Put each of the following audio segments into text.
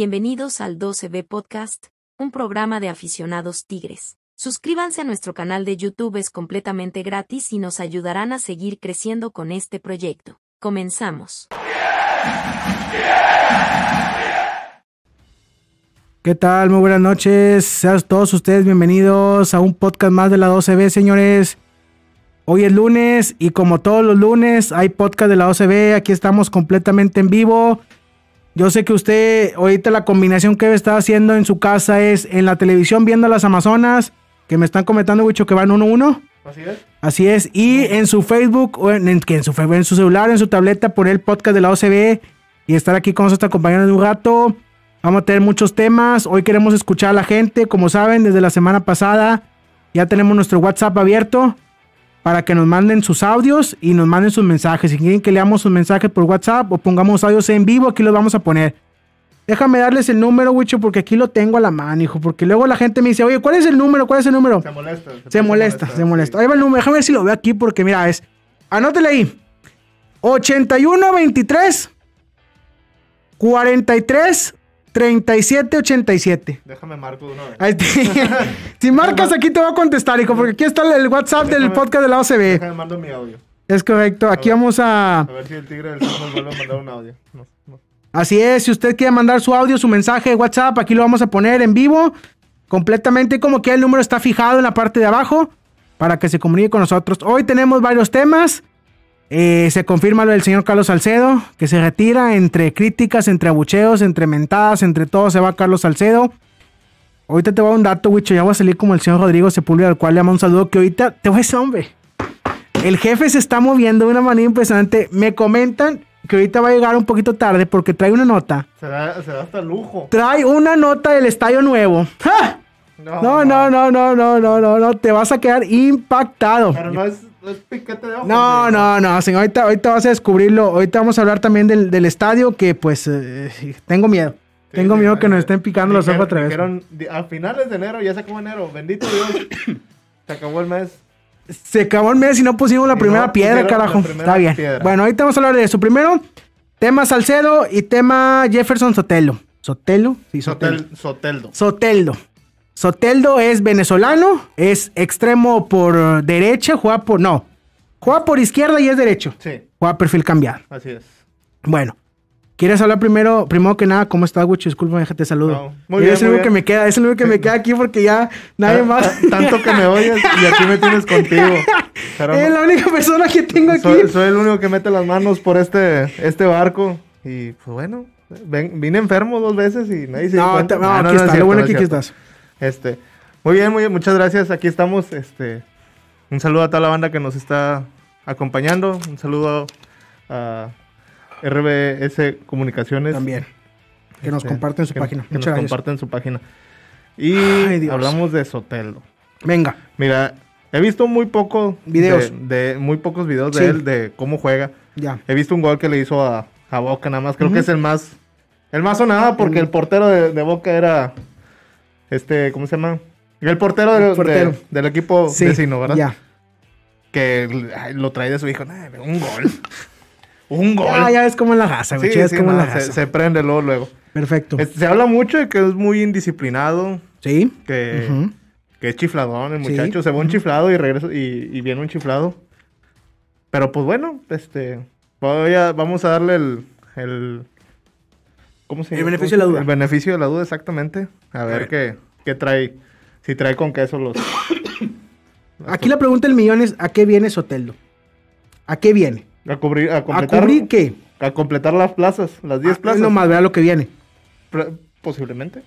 Bienvenidos al 12B Podcast, un programa de aficionados tigres. Suscríbanse a nuestro canal de YouTube, es completamente gratis y nos ayudarán a seguir creciendo con este proyecto. Comenzamos. ¿Qué tal? Muy buenas noches. Sean todos ustedes bienvenidos a un podcast más de la 12B, señores. Hoy es lunes y como todos los lunes hay podcast de la 12B. Aquí estamos completamente en vivo. Yo sé que usted, ahorita la combinación que está haciendo en su casa es en la televisión viendo las Amazonas, que me están comentando, Wicho, que van 1-1. Así es. Así es. Y en su Facebook, o en, en, en su, en su celular, en su tableta, poner el podcast de la OCB y estar aquí con nosotros acompañando un rato. Vamos a tener muchos temas. Hoy queremos escuchar a la gente. Como saben, desde la semana pasada ya tenemos nuestro WhatsApp abierto para que nos manden sus audios y nos manden sus mensajes. Si quieren que leamos sus mensajes por WhatsApp o pongamos audios en vivo, aquí los vamos a poner. Déjame darles el número, Wicho, porque aquí lo tengo a la mano, hijo. Porque luego la gente me dice, oye, ¿cuál es el número? ¿Cuál es el número? Se molesta. Se molesta, se molesta. Ahí va el número. Déjame ver si lo veo aquí, porque mira, es. Anótele ahí. 8123 43 37 87. Déjame marco de una vez. Ahí está. si marcas aquí te voy a contestar, hijo, porque aquí está el WhatsApp del Déjame- podcast de la OCB. Déjame mando mi audio. Es correcto. Aquí vamos a. A ver si el tigre del nos vuelve a mandar un audio. No, no. Así es, si usted quiere mandar su audio, su mensaje de WhatsApp, aquí lo vamos a poner en vivo, completamente como que el número está fijado en la parte de abajo para que se comunique con nosotros. Hoy tenemos varios temas. Eh, se confirma lo del señor Carlos Salcedo, que se retira entre críticas, entre abucheos, entre mentadas, entre todo se va Carlos Salcedo. Ahorita te voy a dar un dato, Wicho, ya voy a salir como el señor Rodrigo Sepúlveda, al cual le damos un saludo, que ahorita te voy a decir, hombre. El jefe se está moviendo de una manera impresionante. Me comentan que ahorita va a llegar un poquito tarde porque trae una nota. Se da, se da hasta lujo. Trae una nota del estadio nuevo. ¡Ja! No, no, no, no, no, no, no, no. Te vas a quedar impactado. Pero no es, no es piquete de ojo. No, no, no, señor. Ahorita, ahorita vas a descubrirlo. Ahorita vamos a hablar también del, del estadio que pues eh, tengo miedo. Sí, tengo miedo que nos estén picando los ojos otra vez. dijeron, di- a finales de enero, ya se acabó enero. Bendito Dios. se acabó el mes. Se acabó el mes y no pusimos la Y primera no piedra, carajo. primera Está bien. piedra. Bueno, ahorita vamos a hablar de eso. Primero, tema Salcedo y tema Jefferson Sotelo. ¿Sotelo? Sí, Sotelo. Sotel, Soteldo. Soteldo. Soteldo es venezolano, es extremo por derecha, juega por. No, juega por izquierda y es derecho. Sí, Juega perfil cambiado. así es. Bueno, ¿quieres hablar primero? Primero que nada, ¿cómo estás, Gucho? Disculpa, déjate saludo. No, muy bien, Es el único que me queda, es el único que me queda aquí porque ya nadie más. ta- Tanto que me oyes y aquí me tienes contigo. Pero es no- la única persona que tengo aquí. soy, soy el único que mete las manos por este, este barco. Y pues bueno, ven- vine enfermo dos veces y nadie se No, no, Ah, aquí no, es está. Lo bueno no es que aquí estás. Este, muy bien, muy bien, muchas gracias. Aquí estamos. Este, un saludo a toda la banda que nos está acompañando. Un saludo a RBS Comunicaciones. También. Que nos Este, comparten su que- página. que Muchas nos gracias. comparten su página. Y Ay, hablamos de Soteldo. Venga. Mira, he visto muy poco Videos. de, de- muy pocos videos Sí. de él de cómo juega. Ya. He visto un gol que le hizo a, a Boca nada más. Creo que es el más el más sonado porque el portero de, de Boca era este, ¿cómo se llama? El portero, de- El portero. de- del equipo Sí. vecino, ¿verdad? Ya. Que ay, lo trae de su hijo. Nah, un gol. un gol. Ah, ya ves cómo es la raza, güey. Sí, ya sí, la se, raza. se prende luego, luego. Perfecto. Este, se habla mucho de que es muy indisciplinado, Sí. que, que es chifladón el muchacho. Se va un chiflado y regresa y, y viene un chiflado. Pero pues bueno, este voy a, vamos a darle el, el ¿cómo se El llama? beneficio de la duda. El beneficio de la duda, exactamente. A ver, ver. qué, qué trae. Si trae con queso los. Aquí la pregunta del millón es: ¿a qué viene Soteldo? ¿A qué viene? A cubrir, a ¿A completar. cubrir qué? A completar las plazas, las 10 Ah, plazas. Nomás vea lo que viene. Posiblemente.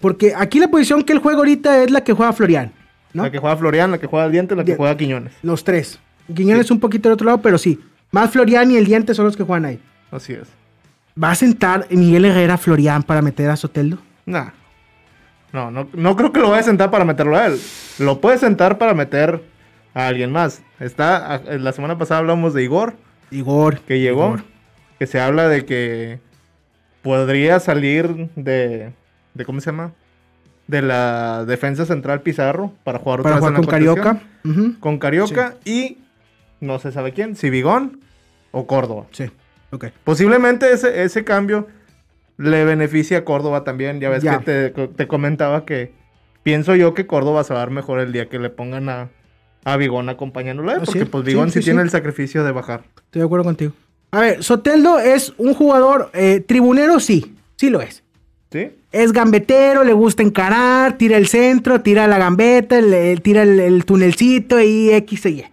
Porque aquí la posición que él juega ahorita es la que juega Florian. ¿no? La que juega Florian, la que juega el diente, la que juega Quiñones. Los tres. Quiñones un poquito del otro lado, pero sí. Más Florian y el diente son los que juegan ahí. Así es. ¿Va a sentar Miguel Herrera a Florian para meter a Soteldo? Nah. No, no, no creo que lo vaya a sentar para meterlo a él. Lo puede sentar para meter a alguien más. Está, a- la semana pasada hablamos de Igor, Igor. que llegó, Igor. que se habla de que podría salir de, de ¿cómo se llama? De la defensa central Pizarro para jugar otra Para vez jugar con Carioca. Con Carioca y no se sabe quién, si Bigón o Córdoba. Sí. Ok. Posiblemente ese, ese cambio le beneficia a Córdoba también. Ya ves Ya. que te, te comentaba que pienso yo que Córdoba se va a dar mejor el día que le pongan a, a Vigón acompañándolo. ¿eh? Ah, Porque sí, pues Vigón sí, sí, tiene el sacrificio de bajar. Estoy de acuerdo contigo. A ver, Soteldo es un jugador eh, tribunero, sí, sí lo es. ¿Sí? Es gambetero, le gusta encarar, tira el centro, tira la gambeta, el- tira el, el tunelcito y X y Y.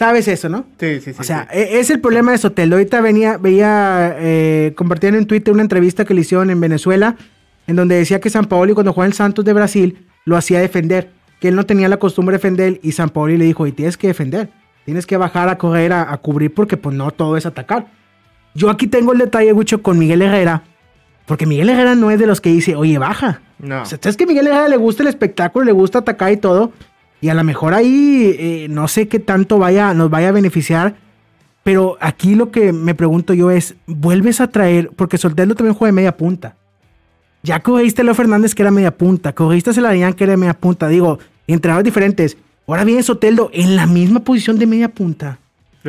¿Sabes eso, no? Sí, sí, sí. o sea, sí. e- es el problema de Soteldo. Ahorita venía, veía, eh, compartían en Twitter una entrevista que le hicieron en Venezuela, en donde decía que San Paoli cuando jugaba en Santos de Brasil lo hacía defender, que él no tenía la costumbre de defender y San Paoli le dijo, y tienes que defender, tienes que bajar a correr, a, a cubrir, porque pues no todo es atacar. Yo aquí tengo el detalle, mucho con Miguel Herrera, porque Miguel Herrera no es de los que dice, oye, baja. No. O sea, es que a Miguel Herrera le gusta el espectáculo, le gusta atacar y todo. Y a lo mejor ahí eh, no sé qué tanto vaya, nos vaya a beneficiar. Pero aquí lo que me pregunto yo es, ¿vuelves a traer? Porque Soltero también juega de media punta. Ya corriste a Leo Fernández que era media punta, corriste a Celarayán que era media punta. Digo, entrenadores diferentes. Ahora viene Soteldo en la misma posición de media punta.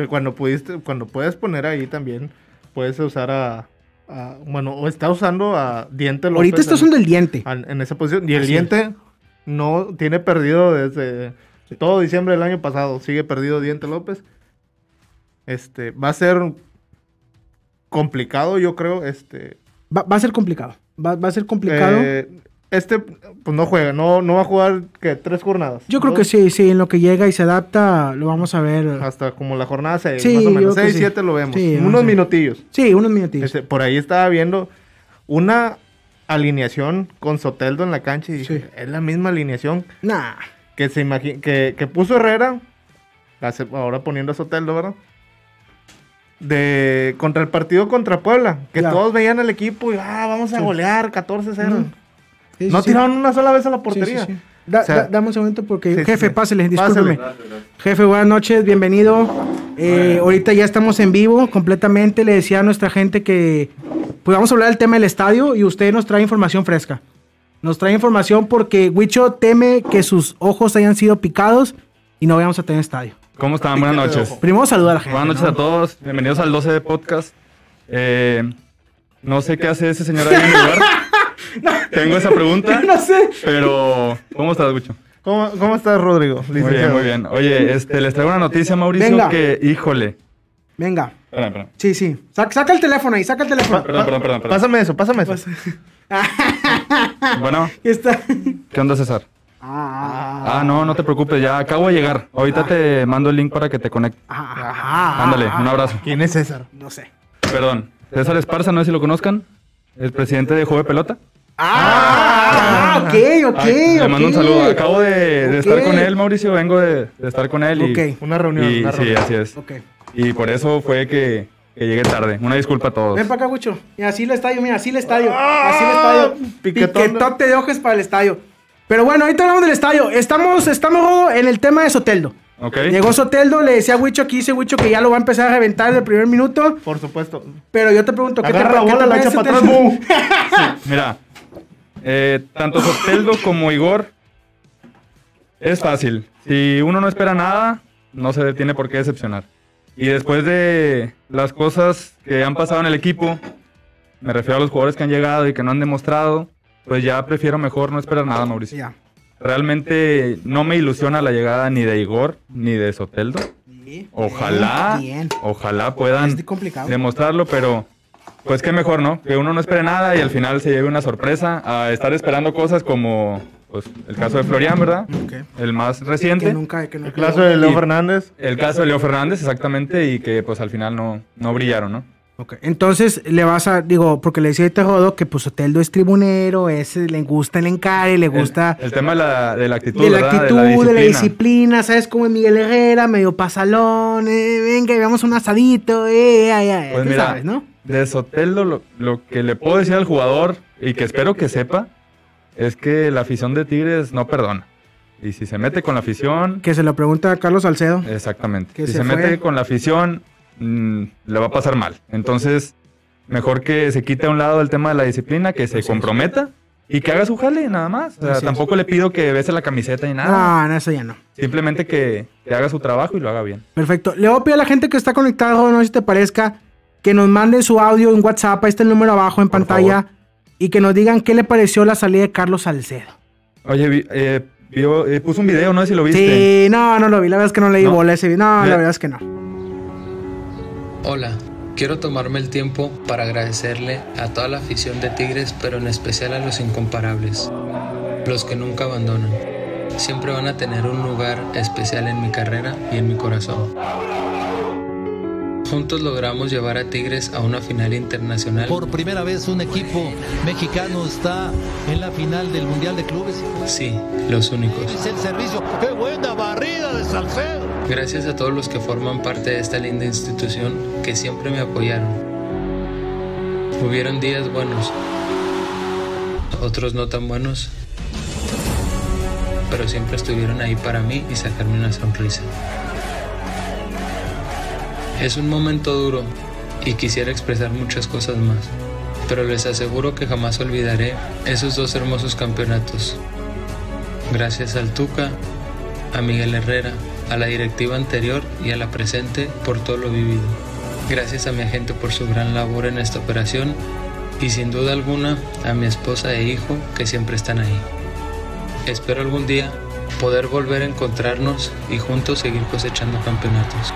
Cuando pudiste, cuando puedes poner ahí también, puedes usar a, a- bueno, o está usando a Diente López. Ahorita está usando el diente. en esa posición. Y el Así es. No tiene perdido desde todo diciembre del año pasado. Sigue perdido Diente López. Este, va a ser complicado, yo creo. Este, Va, va a ser complicado. Va, va a ser complicado. eh, este, pues no juega, no, no va a jugar que tres jornadas. yo creo que sí, sí, en lo que llega y se adapta, lo vamos a ver. Hasta como la jornada 6, Sí, más o menos. creo que 6, sí. 7 lo vemos. Sí, Unos minutillos. Sí, unos minutillos. Este, por ahí estaba viendo una alineación con Soteldo en la cancha y dije, Sí. es la misma alineación Nah. que se imagi- que, que puso Herrera, hace- ahora poniendo a Soteldo, ¿verdad? De contra el partido contra Puebla, que todos veían al equipo y ah, vamos a Sí. golear 14-0. Mm. Sí, no tiraron una sola vez a la portería. sí, sí. Da- O sea, da- dame un segundo porque... sí, jefe, sí. pásele, Pásele. discúlpeme. Jefe, buenas noches, bienvenido. Eh, ahorita ya estamos en vivo completamente. Le decía a nuestra gente que pues vamos a hablar del tema del estadio y usted nos trae información fresca. Nos trae información porque Huicho teme que sus ojos hayan sido picados y no vayamos a tener estadio. ¿Cómo están? Buenas noches. Primero saludar a la gente. Buenas noches ¿no? a todos. Bienvenidos al 12 de podcast. Eh, no sé qué hace ese señor ahí en mi lugar. Tengo esa pregunta, No sé. pero ¿cómo estás, Gucho? ¿Cómo, cómo estás, Rodrigo? Muy bien, muy bien. Oye, este, les traigo una noticia, Mauricio, Venga. que, híjole. Venga. Espera, espera. Sí, sí. Saca, saca el teléfono ahí, saca el teléfono. Perdón, perdón, perdón. perdón. Pásame eso, pásame eso. Bueno, Ahí está. ¿qué onda, César? Ah, Ah, no, no te preocupes, ya acabo de llegar. Ahorita te mando el link para que te conectes. ah, ah, ah, Ándale, ah, un abrazo. ¿Quién es César? No sé. Perdón. César Esparza, no sé si lo conozcan. El presidente de de Pelota. Ah, ok, ok. Ay, le mando un saludo. Acabo de, de estar con él, Mauricio. Vengo de, de estar con él. Y, Ok. Una reunión, y- una sí, reunión. así es. Ok. Y por eso fue que, que llegué tarde. Una disculpa a todos. Ven para acá, Gucho. Mira, así el estadio, mira, así el estadio. Así el estadio. piquetón. Piquetote de ojos para el estadio. Pero bueno, ahorita hablamos del estadio. Estamos, estamos en el tema de Soteldo. ¿Ok? Llegó Soteldo, le decía a Huicho aquí, dice Huicho que ya lo va a empezar a reventar en el primer minuto. Por supuesto. Pero yo te pregunto, ¿qué te Agarra la qué te bola, la echa para atrás, ¡bu! Mira, eh, tanto Soteldo como Igor es fácil. Si uno no espera nada, no se tiene por qué decepcionar. Y después de las cosas que han pasado en el equipo, me refiero a los jugadores que han llegado y que no han demostrado, pues ya prefiero mejor no esperar nada, Mauricio. Ya. Realmente no me ilusiona la llegada ni de Igor ni de Soteldo. Ojalá, Bien. ojalá puedan Es complicado. demostrarlo, pero pues qué mejor, ¿no? Que uno no espere nada y al final se lleve una sorpresa a estar esperando cosas como pues, el caso de Florian, ¿verdad? El más Que reciente. nunca, que nunca. El caso de Leo Y- Fernández. El caso de Leo Fernández, exactamente, y que pues al final no, no brillaron, ¿no? Ok, Entonces le vas a, digo, porque le decía a Rodo que pues Soteldo es tribunero, es, le gusta el encare, le gusta El, el tema de la, de la actitud, de la ¿verdad? actitud, de la disciplina. disciplina, ¿sabes? Como es Miguel Herrera, medio pasalón, eh, venga, y vamos un asadito, eh, ay, ay, Pues tú mira, sabes, ¿no? de Soteldo lo, lo que le puedo decir al jugador y que espero que sepa es que la afición de Tigres no perdona. Y si se mete con la afición, Que se lo pregunta a Carlos Salcedo. exactamente. Que si se mete con la afición, mm, le va a pasar mal. Entonces, mejor que se quite a un lado el tema de la disciplina, que se comprometa y que haga su jale, nada más. O sea, tampoco le pido que bese la camiseta ni nada. No, no, eso ya no. Simplemente que, que haga su trabajo y lo haga bien. Perfecto. Le voy a pedir a la gente que está conectada, no sé si te parezca, que nos mande su audio en WhatsApp. Ahí está el número abajo en Por pantalla. Y que nos digan qué le pareció la salida de Carlos Salcedo. Oye, vi- eh, vio- eh, puso un video, no sé si lo viste. Sí, no, no lo vi. La verdad es que no leí ¿No? bola ese video. No, Ve- la verdad es que no. Hola, quiero tomarme el tiempo para agradecerle a toda la afición de Tigres, pero en especial a los incomparables, los que nunca abandonan. Siempre van a tener un lugar especial en mi carrera y en mi corazón. Juntos logramos llevar a Tigres a una final internacional Por primera vez un equipo mexicano está en la final del Mundial de Clubes. Sí, los únicos. Es el servicio. ¡Qué buena barrida de Salcedo! Gracias a todos los que forman parte de esta linda institución que siempre me apoyaron. Hubieron días buenos, otros no tan buenos, pero siempre estuvieron ahí para mí y sacarme una sonrisa. Es un momento duro y quisiera expresar muchas cosas más, pero les aseguro que jamás olvidaré esos dos hermosos campeonatos. Gracias al Tuca, a Miguel Herrera, a la directiva anterior y a la presente por todo lo vivido. Gracias a mi agente por su gran labor en esta operación y sin duda alguna a mi esposa e hijo que siempre están ahí. Espero algún día poder volver a encontrarnos y juntos seguir cosechando campeonatos.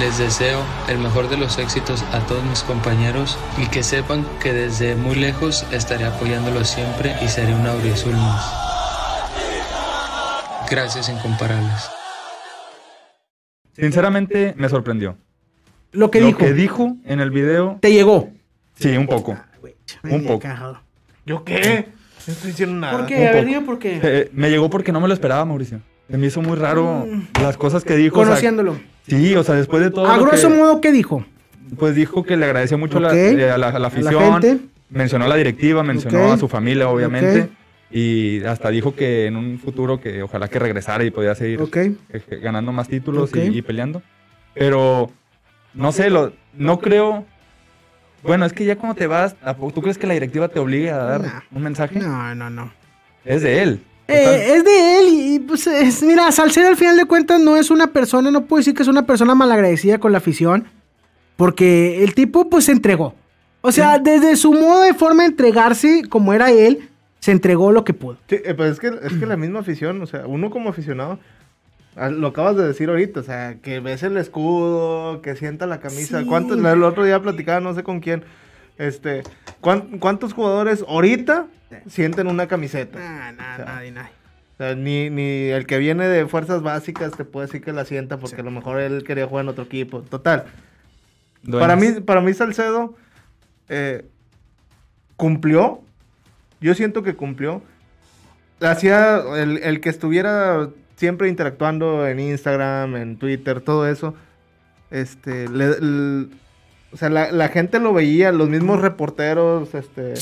Les deseo el mejor de los éxitos a todos mis compañeros y que sepan que desde muy lejos estaré apoyándolos siempre y seré un auriazul más. Gracias incomparables. Sinceramente, me sorprendió. Lo que lo dijo. que dijo en el video, Te llegó. sí, un poco. Un poco. ¿Yo qué? No estoy diciendo nada. ¿Por qué? un A ver, poco. dime por qué. Eh, me llegó porque no me lo esperaba, Mauricio. Se me hizo muy raro las cosas que dijo. o sea, Conociéndolo. Sí, o sea, después de todo. A grosso que- modo, ¿qué dijo? Pues dijo que le agradeció mucho la- eh, a, la, a la A la afición. gente. mencionó a la directiva, mencionó a su familia, obviamente. Y hasta dijo que en un futuro que ojalá que regresara y podía seguir Ok. eh, ganando más títulos y- peleando. Pero no sé, lo, no creo. Bueno, es que ya cuando te vas, ¿a poco ¿tú crees que la directiva te obligue a dar Nah. un mensaje? No, no, no. Es de él. Eh, es de él y, y, pues es- mira, Salcedo al final de cuentas no es una persona, no puedo decir que es una persona malagradecida con la afición, porque el tipo pues se entregó. O sea, desde su modo de forma de entregarse, como era él, se entregó lo que pudo. Sí, eh, pues es que, es que la misma afición, o sea, uno como aficionado, ah, lo acabas de decir ahorita, o sea, que ves el escudo, que sienta la camisa. Sí. ¿Cuántos, el otro día platicaba, no sé con quién, este, ¿cuán- ¿cuántos jugadores ahorita sienten una camiseta? Nah, nah, O sea, nadie, nadie. O sea, ni, ni el que viene de fuerzas básicas te puede decir que la sienta porque a lo mejor él quería jugar en otro equipo. Total. Para mí, para mí Salcedo eh, cumplió. Yo siento que cumplió. Hacía el, el que estuviera siempre interactuando en Instagram, en Twitter, todo eso. Este, le- o sea, la, la gente lo veía, los mismos reporteros, este,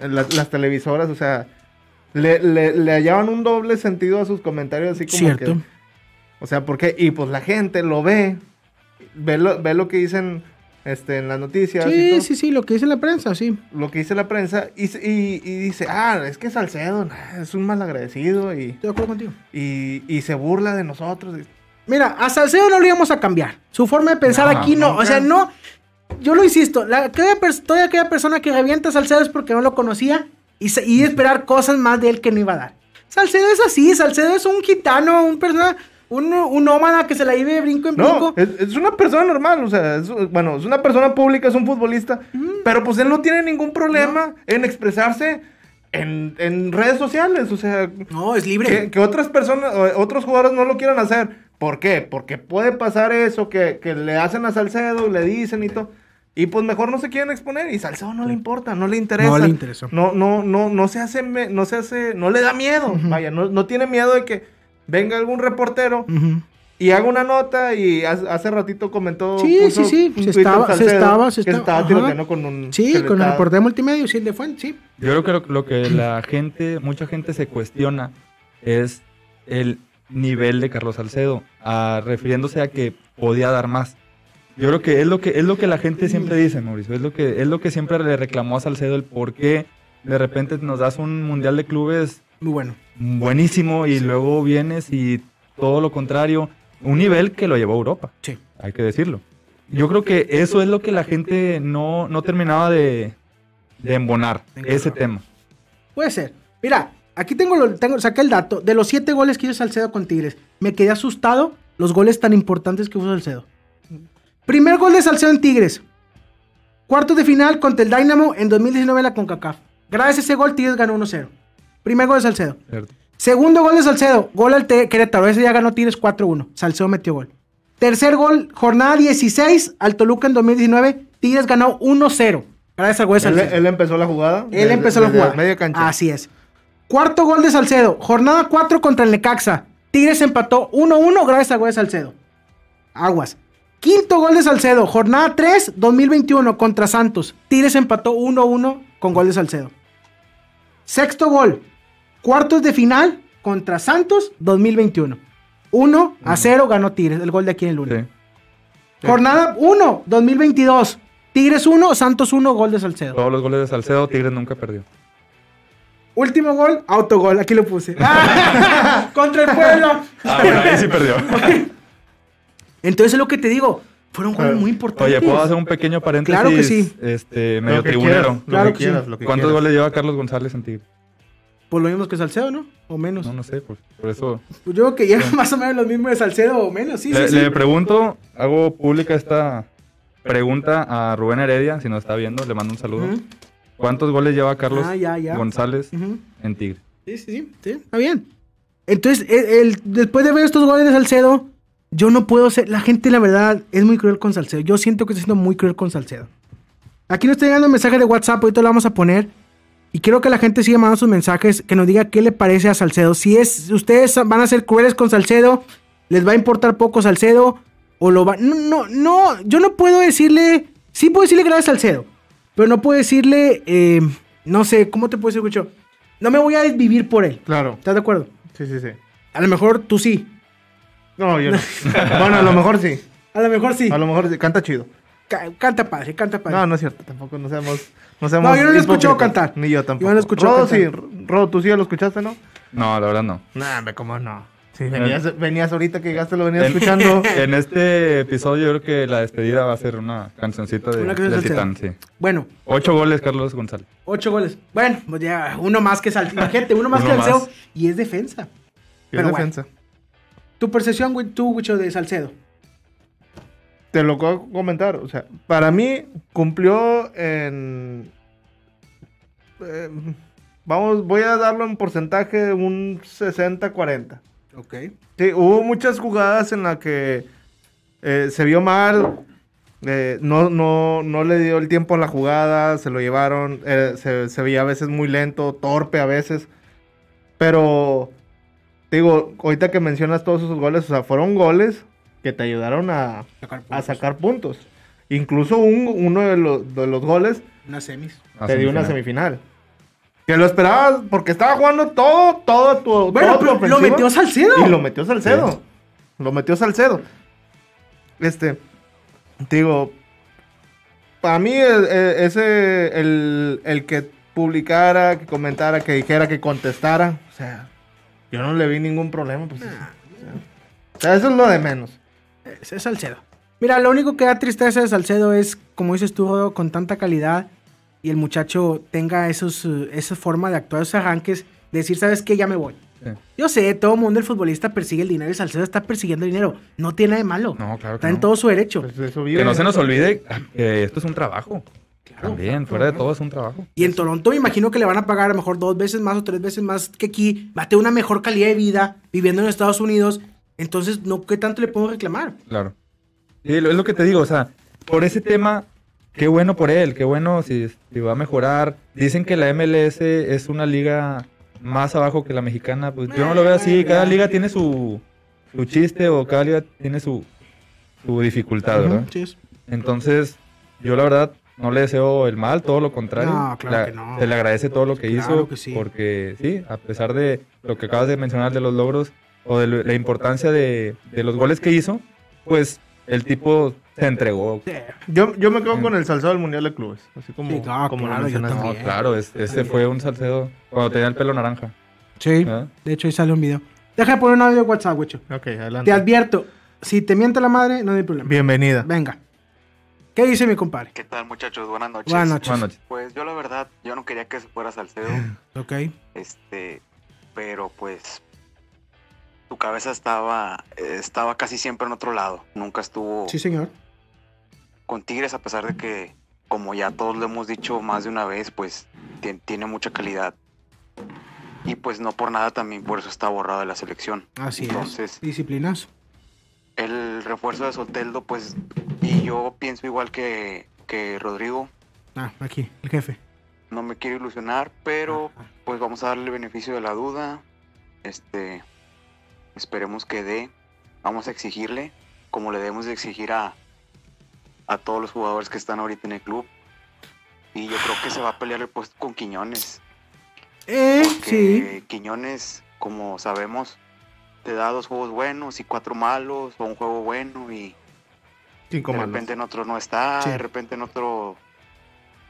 la- las televisoras, o sea, le, le, le hallaban un doble sentido a sus comentarios, así como Cierto. que, o sea, porque, y pues la gente lo ve, ve lo, ve lo que dicen este, en las noticias, y Sí, todo, sí, sí, lo que dice la prensa, sí. lo que dice la prensa, y, y, y dice, ah, es que Salcedo es un malagradecido y, Estoy de acuerdo contigo. y, y se burla de nosotros. Mira, a Salcedo no lo íbamos a cambiar. Su forma de pensar No, aquí no. nunca. O sea, no. Yo lo insisto. La, aquella toda aquella persona que revienta a Salcedo es porque no lo conocía y, y esperar cosas más de él que no iba a dar. Salcedo es así. Salcedo es un gitano, un persona, un, un nómada que se la vive de brinco en brinco. No, es, es una persona normal, o sea, es, bueno, es una persona pública, es un futbolista, pero pues él no tiene ningún problema en expresarse en, en redes sociales, o sea, No, es libre. que, que otras personas, otros jugadores no lo quieran hacer. ¿Por qué? Porque puede pasar eso que, que le hacen a Salcedo, le dicen y todo. Y pues mejor no se quieren exponer y Salcedo no le importa, no le interesa. No le interesó. No, no, no, no se hace, me- no se hace, no le da miedo. Vaya, no, no tiene miedo de que venga algún reportero y haga una nota y hace, hace ratito comentó. Sí, puso sí, sí, un se estaba- se estaba- se que estaba- tiroteando con un. Sí, que con el estaba- reporte de multimedia, sí, de fuente, sí. Yo creo que lo, lo que la gente, mucha gente se cuestiona es el nivel de Carlos Salcedo, ah, refiriéndose a que podía dar más. Yo creo que es lo que es lo que la gente siempre dice, Mauricio, es lo que es lo que siempre le reclamó a Salcedo el por qué de repente nos das un mundial de clubes Muy bueno. buenísimo y luego vienes y todo lo contrario, un nivel que lo llevó a Europa, Sí. hay que decirlo. Yo creo que eso es lo que la gente no, no terminaba de, de embonar Venga, ese no. tema. Puede ser. Mira, aquí tengo, lo, tengo saqué el dato. De los siete goles que hizo Salcedo con Tigres, me quedé asustado los goles tan importantes que hizo Salcedo. Primer gol de Salcedo en Tigres. Cuartos de final contra el Dynamo en 2019 en la CONCACAF. Gracias a ese gol, Tigres ganó 1-0. Primer gol de Salcedo. ¿cierto? Segundo gol de Salcedo. Gol al Te- Querétaro. Ese ya ganó Tigres 4-1. Salcedo metió gol. Tercer gol, jornada 16 al Toluca en 2019. Tigres ganó 1-0. Gracias al gol de Salcedo. él empezó la jugada. Él desde- empezó la jugada. Media cancha. Así es. Cuarto gol de Salcedo. Jornada 4 contra el Necaxa. Tigres empató 1-1 gracias al gol de Salcedo. Aguas. Quinto gol de Salcedo. Jornada 3, 2021 contra Santos. Tigres empató 1-1 con gol de Salcedo. Sexto gol. Cuartos de final contra Santos 2021. 1 a 0 ganó Tigres. El gol de aquí en el 1. Sí. Jornada 1, 2022. Tigres 1, Santos 1, gol de Salcedo. Todos los goles de Salcedo, Tigres nunca perdió. Último gol, autogol, aquí lo puse. Contra el pueblo. Ah, bueno, ahí sí perdió. Entonces es lo que te digo, fueron goles Claro. muy importantes. Oye, ¿puedo hacer un pequeño paréntesis? Claro que sí. Este, medio tribunero. Claro que sí. quieras, lo que ¿Cuántos quieras. goles lleva Carlos González en Tigres? Por lo mismo que Salcedo, ¿no? O menos. No, no sé, pues, por eso. Pues yo creo que lleva más o menos los mismos de Salcedo o menos, sí, le, sí, sí. le pregunto, hago pública esta pregunta a Rubén Heredia, si nos está viendo, le mando un saludo. ¿Cuántos goles lleva Carlos Ah, ya, ya. González en Tigres? Sí, sí, sí, sí, está bien. Entonces, el- el- después de ver estos goles de Salcedo, yo no puedo ser. La gente, la verdad, es muy cruel con Salcedo. Yo siento que está siendo muy cruel con Salcedo. Aquí nos está llegando un mensaje de WhatsApp, ahorita lo vamos a poner. Y quiero que la gente siga mandando sus mensajes, que nos diga qué le parece a Salcedo. Si es, ustedes van a ser crueles con Salcedo, les va a importar poco Salcedo, o lo va. No, no, no, yo no puedo decirle. Sí puedo decirle gracias a Salcedo, pero no puedo decirle. eh, no sé, ¿cómo te puedo decir, Gucho? No me voy a desvivir por él. Claro. ¿Estás de acuerdo? Sí, sí, sí. A lo mejor tú sí. No, yo no. bueno, a lo mejor sí. A lo mejor sí. A lo mejor sí. Canta chido. Ca- canta padre, canta padre. No, no es cierto. Tampoco no seamos. No, seamos No, yo no lo he escuchado cantar. Ni yo tampoco. Yo no lo he escuchado Rodo, sí. Rodo, tú sí lo escuchaste, ¿no? No, la verdad no. Nah, hombre, ¿cómo no? Sí, venías, venías ahorita que llegaste, lo venías En- escuchando. En este episodio yo creo que la despedida va a ser una cancioncita de, Una Titán, sí. Bueno, Ocho goles Carlos González. ocho goles. Bueno, pues ya, uno más que Salcedo. Imagínate, uno más Uno que Salcedo. Y es defensa. Y Pero es bueno. Tu percepción, güey, tú, Gucho, de Salcedo. Te lo puedo comentar. O sea, para mí cumplió en. eh, vamos, voy a darlo en porcentaje un 60-40. Ok. Sí, hubo muchas jugadas en las que eh, se vio mal. eh, no, no, no le dio el tiempo a la jugada, se lo llevaron, eh, se, se veía a veces muy lento, torpe a veces. Pero, digo, ahorita que mencionas todos esos goles, o sea, fueron goles que te ayudaron a, a sacar puntos. Incluso un- uno de los, de los goles Unas semis. Te dio una semifinal. Que lo esperabas porque estaba jugando todo, todo tu. Bueno, todo tu pero lo metió Salcedo. Y lo metió Salcedo. Lo metió Salcedo. Este. Digo. Para mí, el- el- ese. El, el que publicara, que comentara, que dijera, que contestara. O sea. Yo no le vi ningún problema. Pues, o, sea, o sea, eso es lo de menos. Es, es Salcedo. Mira, lo único que da tristeza de Salcedo es, como dices tú, con tanta calidad y el muchacho tenga esos, esa forma de actuar, esos arranques, de decir, ¿sabes qué? Ya me voy. Sí. Yo sé, todo el mundo, el futbolista persigue el dinero y Salcedo está persiguiendo el dinero. No tiene nada de malo. No, claro que Está en no. todo su derecho. Pues eso Que vive. no se nos olvide que esto es un trabajo. Claro, También, fuera de todo es un trabajo. Y en Toronto me imagino que le van a pagar a lo mejor dos veces más o tres veces más que aquí. Va a tener una mejor calidad de vida viviendo en Estados Unidos. Entonces, no, ¿qué tanto le puedo reclamar? Claro. Sí, es lo que te digo, o sea, por ese tema, qué bueno por él, qué bueno si, si va a mejorar. Dicen que la MLS es una liga más abajo que la mexicana, pues yo no lo veo así. Cada liga tiene su, su chiste o cada liga tiene su, su dificultad, ¿verdad? Entonces, yo la verdad no le deseo el mal, todo lo contrario. No, claro La- que no. Se le agradece todo lo que Claro hizo, que sí. porque sí, a pesar de lo que acabas de mencionar de los logros o de la importancia de, de los goles que hizo, pues el tipo se entregó. Yo, yo me quedo con el Salcedo del Mundial de Clubes. Así como, Sí, no, como claro. No, claro, es- ese fue un Salcedo cuando tenía el pelo naranja. Sí. ¿verdad? De hecho, ahí sale un video. Deja de poner un audio de WhatsApp, güey. Ok, Te adelante. advierto, si te miente la madre, no hay problema. Bienvenida. Venga. ¿Qué dice mi compadre? ¿Qué tal, muchachos? Buenas noches. Buenas noches. Buenas noches. Pues yo la verdad, yo no quería que se fuera Salcedo, Ok. este, pero pues tu cabeza estaba estaba casi siempre en otro lado. Nunca estuvo Sí, señor. con Tigres a pesar de que como ya todos lo hemos dicho más de una vez, pues tien- tiene mucha calidad. Y pues no por nada también por eso está borrado de la selección. Así Entonces, es. Disciplinazo. El refuerzo de Soteldo, pues, y yo pienso igual que, que Rodrigo, Ah, aquí, el jefe. no me quiero ilusionar, pero pues vamos a darle el beneficio de la duda. Este, esperemos que dé. Vamos a exigirle, como le debemos de exigir a, a todos los jugadores que están ahorita en el club. Y yo creo que se va a pelear el puesto con Quiñones. Eh, sí. Porque Quiñones, como sabemos, te da dos juegos buenos y cuatro malos, o un juego bueno y Cinco de malos. repente en otro no está, Sí. de repente en otro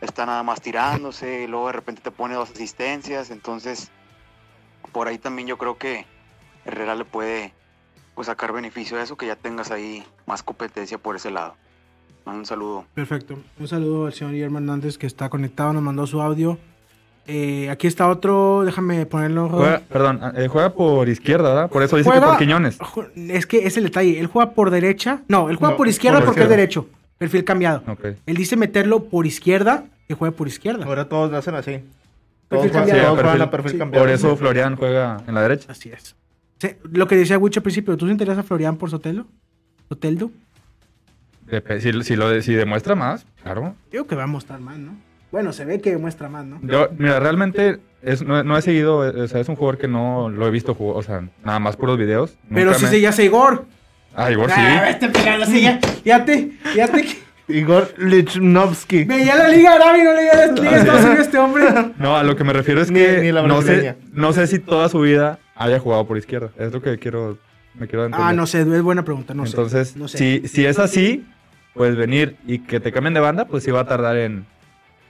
está nada más tirándose, y luego de repente te pone dos asistencias, entonces por ahí también yo creo que Herrera le puede pues sacar beneficio de eso, que ya tengas ahí más competencia por ese lado. Un saludo. Perfecto. Un saludo al señor Guillermo Hernández que está conectado, nos mandó su audio. Eh, aquí está otro, déjame ponerlo. Juega, perdón, eh, juega por izquierda, ¿verdad? Por eso dice que Juega- por Quiñones. Es que es el detalle. Él juega por derecha. No, él juega No, por izquierda por porque izquierda. es derecho. Perfil cambiado. Ok. Él dice meterlo por izquierda que juegue por izquierda. Ahora todos lo hacen así. Perfil Todos, juegan- cambiado. todos juegan perfil- a perfil sí, cambiado. Por eso Florian juega en la derecha. Así es. Sí, lo que decía Wicho al principio, ¿tú te interesa a Florian por Sotelo? ¿Soteldo? Si, si, lo, si demuestra más, claro. Digo que va a mostrar más, ¿no? Bueno, se ve que muestra más, ¿no? Yo, mira, realmente es, no, no he seguido, o sea, es un jugador que no lo he visto jugar, o sea, nada más puros videos. Pero Nunca si me- se ya se Igor. Ah, Igor sí. Ah, este pegado, sí, ya, ya te, ya te. Igor Lichnowsky. Veía la Liga Árabe y no leía la Liga de Estados Unidos este hombre. No, a lo que me refiero es que ni la no, sé, no sé si toda su vida haya jugado por izquierda. Es lo que quiero, me quiero entender. Ah, no sé, es buena pregunta, no Entonces, sé. No sé. si, si es así, pues venir y que te cambien de banda, pues sí va a tardar en,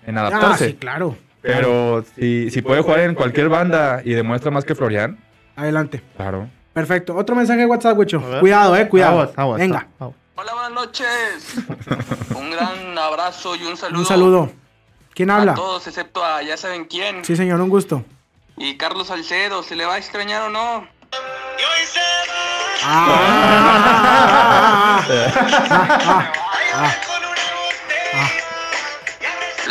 en ah, adaptarse. sí, claro. Pero si, si puede jugar en cualquier banda y demuestra más que Florian, Adelante. claro. Perfecto. Otro mensaje de WhatsApp, Wicho. Cuidado, eh, cuidado. Aguas, aguas, Venga, aguas. Hola, buenas noches. un gran abrazo y un saludo. un saludo. ¿Quién habla? A todos, excepto a ya saben quién. Sí, señor, un gusto. Y Carlos Salcedo, ¿se le va a extrañar o no? Ah, ah, ah, Claro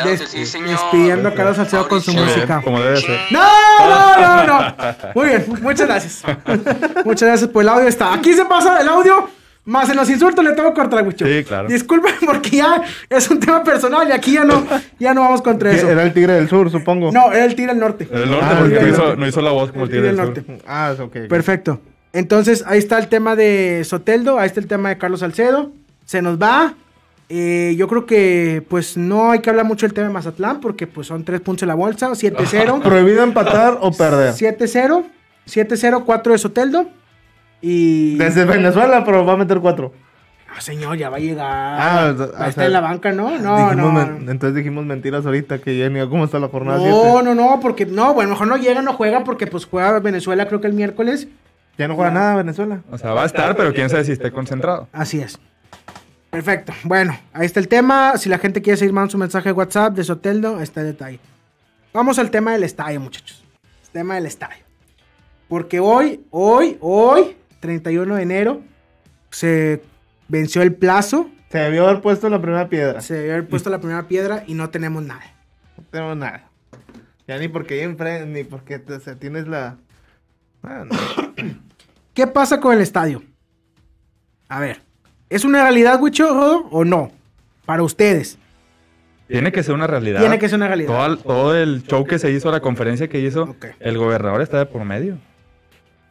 Des- que sí, señor. despidiendo a Carlos Salcedo con su música. bien, como debe ser. No, no, no, no. Muy bien, muchas gracias. Muchas gracias por el audio. Está. Aquí se pasa el audio, más en los insultos le tengo que cortar, Wicho. Sí, claro. Disculpen porque ya es un tema personal y aquí ya no, ya no vamos contra eso. Era el Tigre del Sur, supongo. No, era el Tigre del Norte. El norte, Ah, porque el no hizo, norte. no hizo la voz como el El Tigre Tigre del del Sur. Norte. Ah, es ok. Perfecto. Entonces, ahí está el tema de Soteldo, ahí está el tema de Carlos Salcedo. Se nos va. Eh, yo creo que pues no hay que hablar mucho del tema de Mazatlán porque pues son tres puntos en la bolsa, 7-0. ¿Prohibido empatar o perder? 7-0, 7-0, 4 de Soteldo. Y... Desde Venezuela, pero va a meter cuatro. Ah, señor, ya va a llegar. Ah, o sea, va a o estar sea, en la banca, ¿no? No, no. men- Entonces dijimos mentiras ahorita que ya ni a cómo está la jornada No, 7. no, no, porque no, bueno, mejor no llega, no juega porque pues juega Venezuela creo que el miércoles. Ya no juega nada Venezuela. O sea, va a estar, pero quién sabe si esté concentrado. Así es. Perfecto. Bueno, ahí está el tema. Si la gente quiere seguir mandando su mensaje de WhatsApp de Soteldo, está el detalle. Vamos al tema del estadio, muchachos. El tema del estadio. Porque hoy, hoy, hoy, 31 de enero, se venció el plazo. Se debió haber puesto la primera piedra. Se debió haber puesto la primera piedra y no tenemos nada. No tenemos nada. Ya ni porque enfrente, ni porque o sea, tienes la. Ah, no. ¿Qué pasa con el estadio? A ver, ¿es una realidad, Wicho, Rodo, o no? Para ustedes. Tiene que ser una realidad. Tiene que ser una realidad. Todo, el- todo el show que se hizo, la conferencia que hizo, el gobernador está de por medio.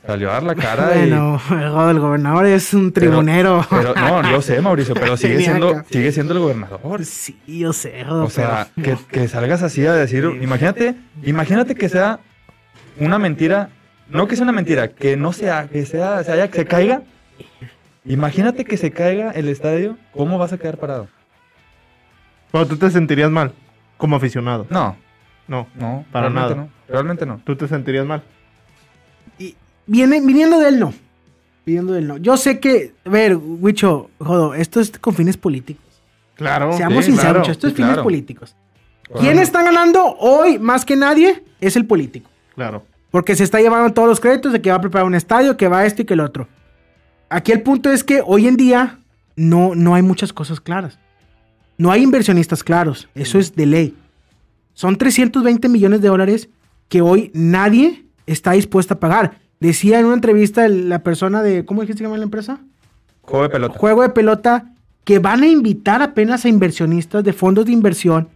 Salió a dar la cara y- Bueno, Rodo, el gobernador es un tribunero. Pero, no, yo sé, Mauricio, pero sigue siendo, sigue siendo el gobernador. Sí, yo sé, Rodo, O sea, pero- que, que salgas así a decir, imagínate, imagínate que sea una mentira, no que sea una mentira, que no sea, que sea, se, haya- que se caiga. Imagínate que se caiga el estadio, ¿cómo vas a quedar parado? Pero tú te sentirías mal como aficionado. No, No, no, Para realmente nada. no, realmente no. tú te sentirías mal. Y viene, viniendo de él, no. Viniendo de él, no. Yo sé que, a ver, Wicho, Jodo, esto es con fines políticos. Claro. Seamos sí, sinceros, claro, esto es fines claro. políticos. ¿Quién está ganando hoy más que nadie? Es el político. Claro. Porque se está llevando todos los créditos de que va a preparar un estadio, que va esto y que el otro. Aquí el punto es que hoy en día no, no hay muchas cosas claras. No hay inversionistas claros. Eso es de ley. Son 320 millones de dólares que hoy nadie está dispuesto a pagar. Decía en una entrevista la persona de, ¿cómo dijiste que se llama la empresa? Juego de pelota. Juego de pelota, que van a invitar apenas a inversionistas de fondos de inversión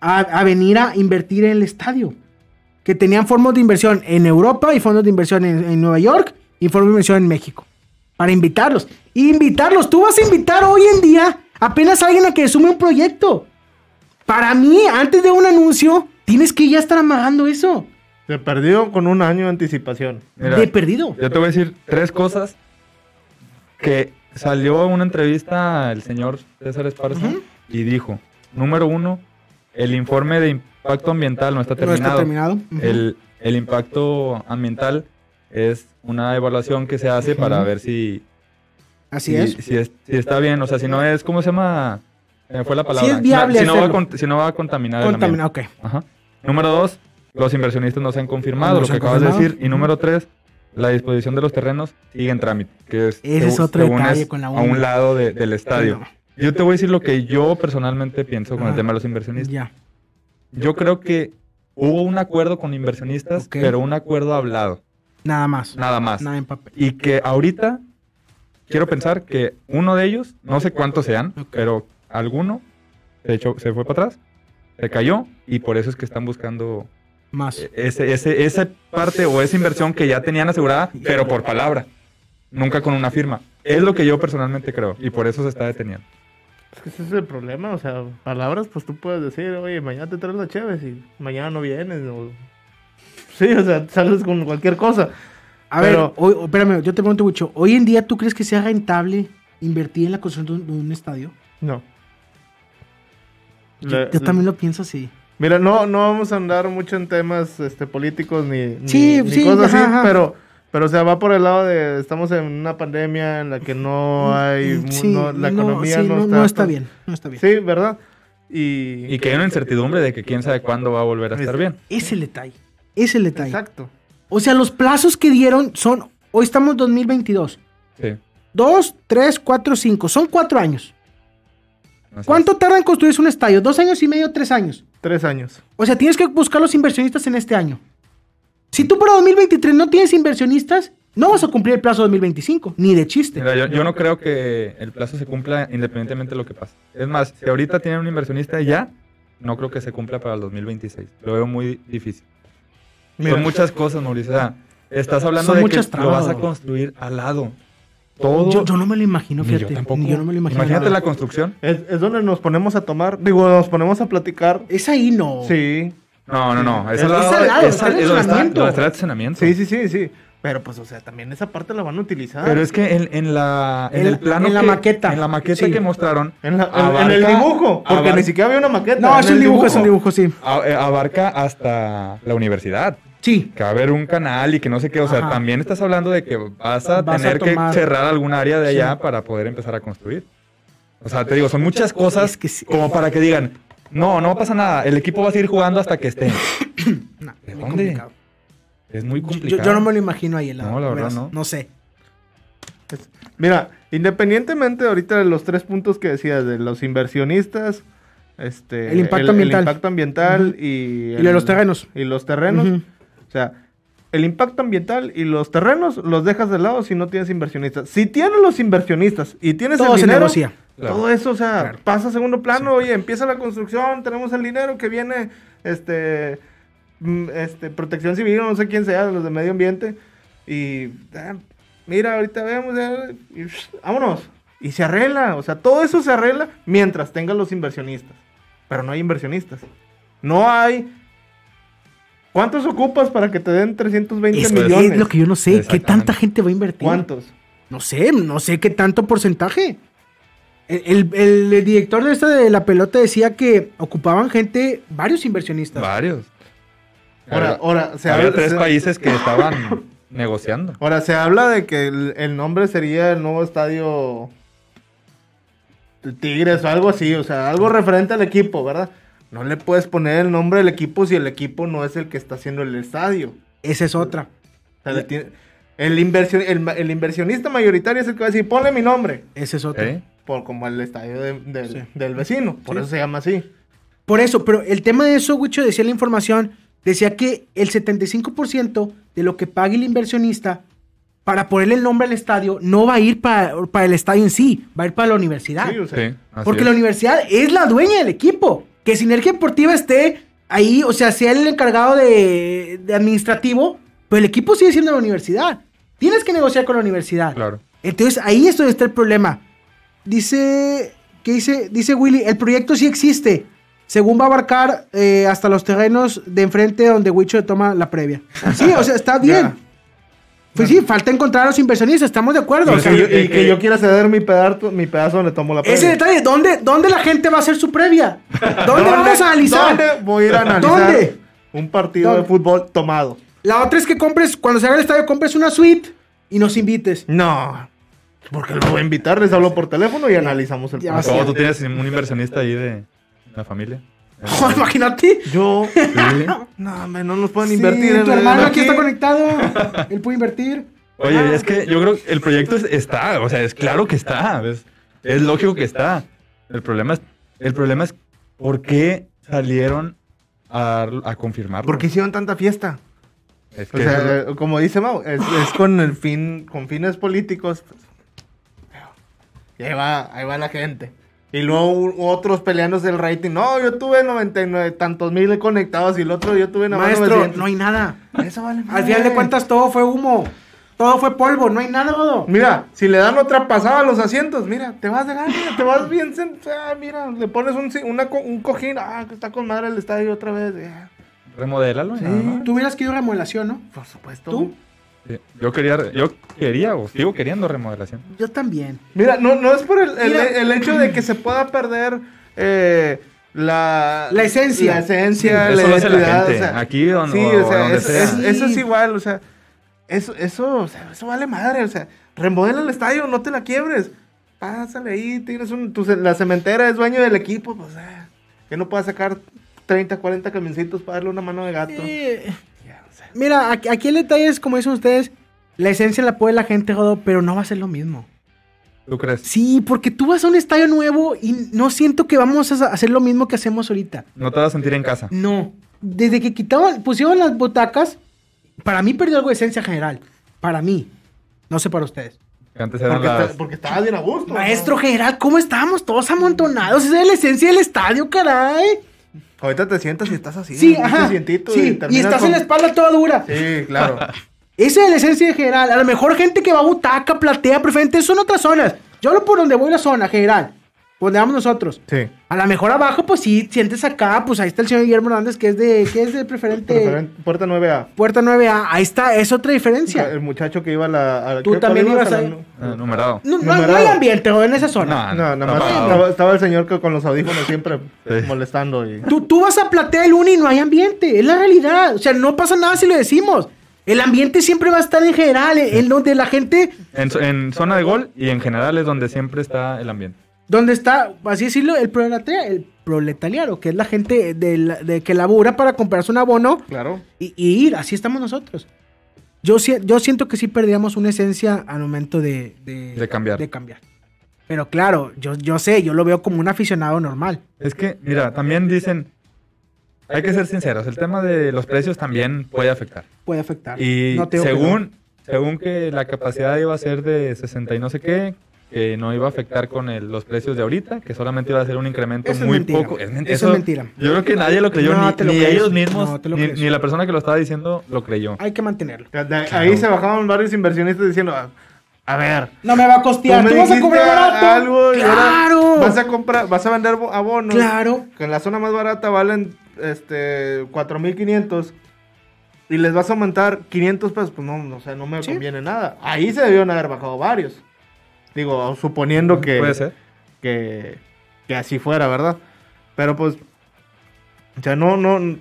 a, a venir a invertir en el estadio. Que tenían fondos de inversión en Europa y fondos de inversión en, en Nueva York y fondos de inversión en México. Para invitarlos. Invitarlos. Tú vas a invitar hoy en día apenas a alguien a que sume un proyecto. Para mí, antes de un anuncio, tienes que ya estar amagando eso. Se perdió con un año de anticipación. Mira, de perdido. Yo te voy a decir tres cosas que salió en una entrevista el señor César Esparza y dijo, número uno, el informe de impacto ambiental no está No terminado. está terminado. El impacto ambiental es una evaluación que se hace para ver si, Así si, es. si es- si está bien, o sea, si no es, ¿cómo se llama? Me fue la palabra. es viable si, no, si va a si no va a contaminar el ambiente. Ajá. Número dos, los inversionistas no se han confirmado, No lo que acabas de decir. Y número tres, la disposición de los terrenos sigue en trámite. Que es, Ese es otro detalle es con la A un lado de- del estadio. Yo te voy a decir lo que yo personalmente pienso con el tema de los inversionistas. Ya. Yo creo que hubo un acuerdo con inversionistas, pero un acuerdo hablado, Nada más. nada más. Nada en papel. Y que ahorita quiero pensar que uno de ellos, no sé cuántos sean, pero alguno, de hecho, se fue para atrás, se cayó y por eso es que están buscando Más. e- ese, ese, esa parte o esa inversión que ya tenían asegurada, pero por palabra, nunca con una firma. Es lo que yo personalmente creo y por eso se está deteniendo. Es que ese es el problema, o sea, palabras, pues tú puedes decir, oye, mañana te traes la chévere y mañana no vienes. o- Sí, o sea, sales con cualquier cosa. A Pero- ver, hoy, espérame, yo te pregunto mucho. Hoy en día, ¿tú crees que sea rentable invertir en la construcción de un, de un estadio? No. Yo, Le- yo también lo pienso así. Mira, no, no vamos a andar mucho en temas este, políticos ni, ni- Sí, ni sí, cosas así, ajá, pero, pero o sea, va por el lado de estamos en una pandemia en la que no hay, mu- Sí, no- la no, economía sí, no, no, está, no está bien. No está bien. Sí, ¿verdad? Y, Y que hay una incertidumbre de que quién sabe cuándo va a volver a estar Es- bien. Es el detalle. Es el detalle. Exacto. O sea, los plazos que dieron son. Hoy estamos en 2022. Sí. Dos, tres, cuatro, cinco. Son cuatro años. Así es. ¿Cuánto tarda en construirse un estadio? ¿Dos años y medio, tres años? Tres años. O sea, tienes que buscar los inversionistas en este año. Si tú para 2023 no tienes inversionistas, no vas a cumplir el plazo 2025, ni de chiste. Mira, yo, yo no creo que el plazo se cumpla independientemente de lo que pase. Es más, si ahorita tienen un inversionista ya, no creo que se cumpla para el 2026. Lo veo muy difícil. Mira, Son muchas cosas, Mauricio. O sea, estás hablando Son de muchas que lo vas a construir al lado. Todo. Yo, yo no me lo imagino, Ni yo fíjate. tampoco. Ni yo no me lo imagino. Imagínate la construcción. es, es donde nos ponemos a tomar, digo, nos ponemos a platicar. Es ahí, no. Sí, No, no, no. Es, Es al lado, al de- lado, es al- es el estacionamiento. sí, sí, sí, sí. Pero pues, o sea, también esa parte la van a utilizar. Pero es que en, en la, en, En el la- plano. en la que- maqueta. En la maqueta Sí. que mostraron. en, la- en- en el dibujo, porque ni siquiera había una maqueta. No, es el un dibujo, es un dibujo, sí. a- eh, abarca hasta la universidad. Sí. que va a haber un canal y que no sé qué, o sea, Ajá. también estás hablando de que vas a Vas a tener tomar- que cerrar algún área de Sí. allá para poder empezar a construir. O sea, te digo, son muchas cosas Es que sí. como para que digan, no, no pasa nada, el equipo va a seguir jugando hasta que esté. No, ¿De dónde? complicado. Es muy complicado. yo no me lo imagino ahí. No, la verdad, no. No sé. Mira, independientemente ahorita de los tres puntos que decías, de los inversionistas, este, El impacto ambiental. impacto ambiental y, Y los terrenos. Y los terrenos. O sea, el impacto ambiental y los terrenos los dejas de lado si no tienes inversionistas. Si tienes los inversionistas y tienes Todo el se dinero, negocia. Claro. todo eso, o sea, Claro. pasa a segundo plano. Oye, empieza la construcción, tenemos el dinero que viene, este, este, protección civil, no sé quién sea, los de medio ambiente. Y ah, mira, ahorita vemos, y, psh, vámonos. Y se arregla, o sea, todo eso se arregla mientras tengas los inversionistas. Pero no hay inversionistas. No hay. ¿Cuántos ocupas para que te den 320 Es millones? es lo que yo no sé. ¿Qué tanta gente va a invertir? ¿Cuántos? No sé, no sé qué tanto porcentaje. El, el- el director de esta de la pelota decía que ocupaban gente, varios inversionistas. Varios. Ahora, Había- ahora, se había habla, tres se- países que estaban negociando. ahora se habla de que el, el nombre sería el nuevo estadio Tigres o algo así, o sea, algo referente al equipo, ¿verdad? No le puedes poner el nombre del equipo si el equipo no es el que está haciendo el estadio. Esa es otra. O sea, le tiene- el, inversión, el, ma- el inversionista mayoritario es el que va a decir, ponle mi nombre, Esa es otra. ¿Eh? por como el estadio de- del, Sí. del vecino, por Sí. eso se llama así. Por eso, pero el tema de eso, Wicho, decía la información, decía que el 75% de lo que pague el inversionista para ponerle el nombre al estadio no va a ir para, para el estadio en sí, va a ir para la universidad. Sí, o sea, Sí, Porque es. la universidad es la dueña del equipo. Que Sinergia Deportiva esté ahí, o sea, sea el encargado de, de administrativo, pero el equipo sigue siendo la universidad. Tienes que negociar con la universidad. Claro. Entonces ahí es donde está el problema. Dice, ¿qué dice? Dice Willy, el proyecto sí existe. Según va a abarcar eh, hasta los terrenos de enfrente donde Wicho toma la previa. Sí, o sea, está bien. Pues sí, falta encontrar a los inversionistas, estamos de acuerdo. Y o sea, que yo, eh, y que eh, yo quiera ceder mi pedazo, mi pedazo donde tomo la ese previa. detalle, ¿dónde, ¿dónde la gente va a hacer su previa? ¿Dónde, vamos a analizar? ¿Dónde voy a ir a analizar ¿Dónde? un partido de ¿Dónde? fútbol tomado? La otra es que compres, cuando se haga el estadio, compres una suite y nos invites. No, porque lo voy a invitar, les hablo por teléfono y analizamos el partido. ¿Cómo tú tienes un inversionista ahí de la familia? Oh, imagínate. Yo, Sí. no, hombre, no nos pueden Sí, invertir en tu en hermano aquí está conectado. Él puede invertir. Oye, es que yo creo que el proyecto es- está, o sea, es claro que está, es, es lógico que está. El problema es, el problema es por qué salieron a, a confirmarlo. ¿Por qué hicieron tanta fiesta? Es O sea, eh, como dice Mau, es, es con el fin, con fines políticos. pues, y ahí va, ahí va la gente. Y luego otros peleándose el rating. No, yo tuve 99 tantos mil conectados y el otro yo tuve nada más Maestro, 900. no hay nada. Eso vale Al final de cuentas todo fue humo. Todo fue polvo, no hay nada, Godo. Mira, si le dan otra pasada a los asientos, mira, te vas de gana, te vas bien. sen- ah, mira, le pones un, una co- un cojín. Ah, que está con madre el estadio otra vez. ya. remodélalo. más. Tú hubieras querido remodelación, ¿no? Por supuesto. ¿Tú? Sí, Yo quería, yo quería o sigo queriendo remodelación. Yo también. Mira, no, no es por el, el- hecho de que se pueda perder eh, la, La esencia. La esencia, Sí, la eso lo hace la identidad, gente, o sea, aquí o- sí, o o sea, donde es- sea. es- eso es Sí. igual, o sea, eso, eso, o sea, eso vale madre, o sea, remodela el estadio, no te la quiebres. Pásale ahí, tienes un, tu la cementera es dueño del equipo, pues, eh, que no puedas sacar 30, 40 camioncitos para darle una mano de gato. Sea, mira, aquí, aquí el detalle es, como dicen ustedes, la esencia la puede la gente, Godo, pero no va a ser lo mismo. ¿Tú crees? Sí, porque tú vas a un estadio nuevo y no siento que vamos a hacer lo mismo que hacemos ahorita. No te vas a sentir en casa. No. Desde que quitaban, pusieron las butacas, para mí perdió algo de esencia general. Para mí. No sé para ustedes. Antes eran porque, las... porque estabas bien a gusto. ¿no? Maestro general, ¿cómo estábamos todos amontonados? Esa es la esencia del estadio, caray. Ahorita te sientas y estás así. Sí, un ajá. Sí, y, estás con- en la espalda toda dura. Sí, claro. Esa es la esencia en general. A lo mejor gente que va a butaca, platea, preferente, son otras zonas. Yo hablo por donde voy la zona general. Donde vamos nosotros. Sí. A lo mejor abajo, pues sí, sientes acá, pues ahí está el señor Guillermo Hernández, que es de, que es de preferente. Preferen- Puerta 9A. Puerta 9A. Ahí está, es otra diferencia. El muchacho que iba a la. a- Tú ¿qué- también ibas a la- eh, numerado. No, hay ambiente ¿o? en esa zona. No, nada más estaba, estaba el señor que con los audífonos siempre Sí. molestando. Y... Tú, tú vas a platea el uni y no hay ambiente. Es la realidad. O sea, no pasa nada si lo decimos. El ambiente siempre va a estar en general, en donde la gente, En, en zona de gol y en general es donde siempre está el ambiente. Donde está, así decirlo, el proletariado, el proletariado, que es la gente de, la- de que labura para comprarse un abono Claro. y, y ir. Así estamos nosotros. Yo, si- yo siento que sí perdíamos una esencia al momento de, De cambiar. de cambiar. Pero claro, yo, yo sé, yo lo veo como un aficionado normal. Es que, mira, también dicen, hay que ser sinceros, el tema de los precios también puede afectar. Puede afectar. Y No según, según que la capacidad iba a ser de 60 y no sé qué, que no iba a afectar con el- los precios de ahorita, que solamente iba a ser un incremento Eso muy poco. Es men- Eso es mentira. Yo creo que nadie lo creyó, No ni, lo ni ellos mismos, No ni, la persona que lo estaba diciendo lo creyó. Hay que mantenerlo. Ahí se bajaban varios inversionistas diciendo: "Ah, A ver. No me va a costear. Tú, vas a cobrar barato. Algo claro. Vas a comprar, vas a vender bo- abonos. Claro. Que en la zona más barata valen este 4500 y les vas a aumentar 500 pesos, pues no, no, o sea, no me Sí. conviene nada. Ahí se debieron haber bajado varios. Digo, suponiendo que, Puede ser. que, que así fuera, ¿verdad? Pero pues, o sea, no, no,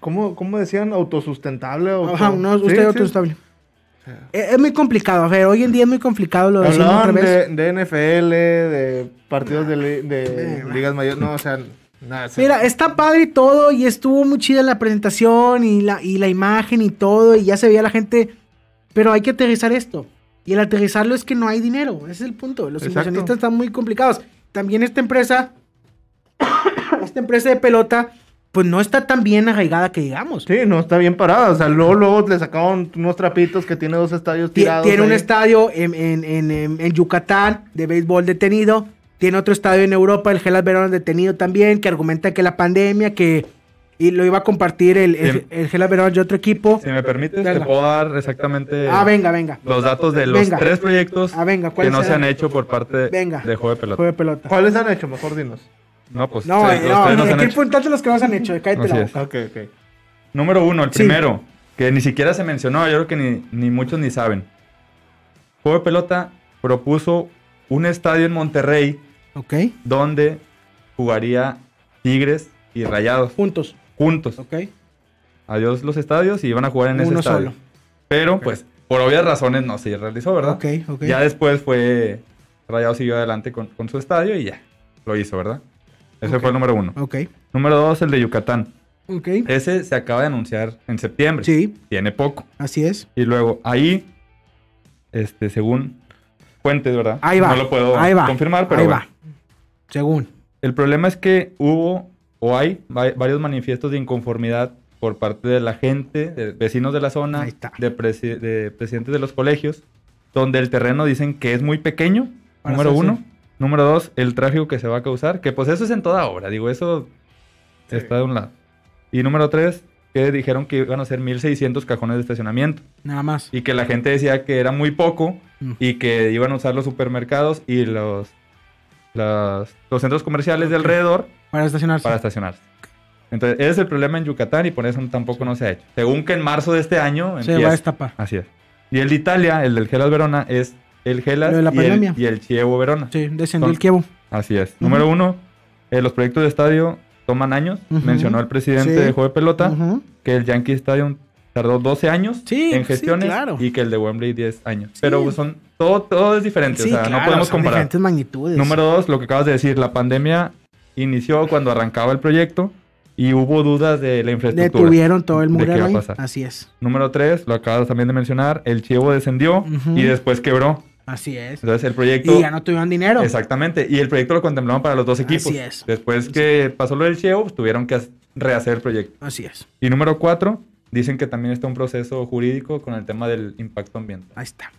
¿cómo, cómo decían? ¿Autosustentable? Auto- Ajá, no, Sí, usted sí. autoestable. Es, es muy complicado, a ver, hoy en día es muy complicado lo revés. de, de NFL, de partidos de, li- de ligas mayores. No, o sea, nada. se- Mira, está padre y todo, y estuvo muy chida la presentación y la, y la imagen y todo, y ya se veía la gente, pero hay que aterrizar esto. Y el aterrizarlo es que no hay dinero, ese es el punto. Los Exacto. inversionistas están muy complicados. También esta empresa, esta empresa de pelota, pues no está tan bien arraigada que digamos. Sí, no está bien parada. O sea, luego, luego le sacaron unos trapitos que tiene dos estadios Ti- tirados. Tiene un estadio en, en- en- en- en Yucatán de béisbol detenido. Tiene otro estadio en Europa, el Gelas Verona detenido también, que argumenta que la pandemia, que y lo iba a compartir el, el, Bien. el Verona de otro equipo. Si me permites, te puedo dar exactamente Ah, venga, venga. los datos de los Venga. tres proyectos Ah, venga, que ¿cuáles no se han hecho por parte Venga. de juego de pelota. Juego de pelota. ¿Cuáles han hecho? Mejor dinos. No, pues No, sí, eh, los no, tres no han aquí hecho. apuntate los que no se han hecho. Cállate Así la boca. Ok, ok. Número uno, el Sí. primero, que ni siquiera se mencionó, yo creo que ni, ni muchos ni saben. Juego de pelota propuso un estadio en Monterrey Ok, donde jugaría Tigres y Rayados juntos. Juntos. Ok. Adiós los estadios y iban a jugar en ese Uno estadio. solo. Pero, pues, por obvias razones no se realizó, ¿verdad? Ok, ok. Ya después fue. Rayados siguió adelante con, con su estadio y ya. Lo hizo, ¿verdad? Ese fue el número uno. Ok. Número dos, el de Yucatán. Ok. Ese se acaba de anunciar en septiembre. Sí, Tiene poco. así es. Y luego ahí, este, según fuentes, ¿verdad? Ahí va. No lo puedo ahí va. confirmar, pero Ahí bueno. va. Según. El problema es que hubo o hay va- varios manifiestos de inconformidad por parte de la gente, de vecinos de la zona, de, presi- de presidentes de los colegios, donde el terreno dicen que es muy pequeño, número uno. Número dos, el tráfico que se va a causar, que pues eso es en toda obra, digo, eso Sí. está de un lado. Y número tres, que dijeron que iban a ser 1600 cajones de estacionamiento Nada más. y que la gente decía que era muy poco Mm. y que iban a usar los supermercados y los, las- los centros comerciales de Ok. alrededor Para estacionarse. para estacionarse. Entonces, ese es el problema en Yucatán y por eso tampoco no se ha hecho. Según que en marzo de este año Se empieza. va a destapar. Así es. Y el de Italia, el del Gelas Verona, es el Gelas de la y, pandemia. el, y el Chievo Verona. Sí, descendió Son- el Kievo. Así es. Número uno, eh, los proyectos de estadio toman años. Ujú. Mencionó el presidente Sí. de Juego de Pelota Ujú. que el Yankee Stadium tardó 12 años Sí, en sí, gestiones claro. y que el de Wembley 10 años. Sí. Pero son todo, todo es diferente, Sí, o sea, claro, no podemos son comparar. diferentes magnitudes. Número dos, lo que acabas de decir, la pandemia inició cuando arrancaba el proyecto y hubo dudas de la infraestructura. Detuvieron todo el murero ahí. Así es. Número tres, lo acabas también de mencionar, el Chievo descendió y después quebró. Así es. Entonces el proyecto... Y ya no tuvieron dinero. Exactamente, y el proyecto lo contemplaban para los dos equipos. Así es. Después que pasó lo del Chievo, pues, tuvieron que rehacer el proyecto. Así es. Y número cuatro, dicen que también está un proceso jurídico con el tema del impacto ambiental. Ahí está.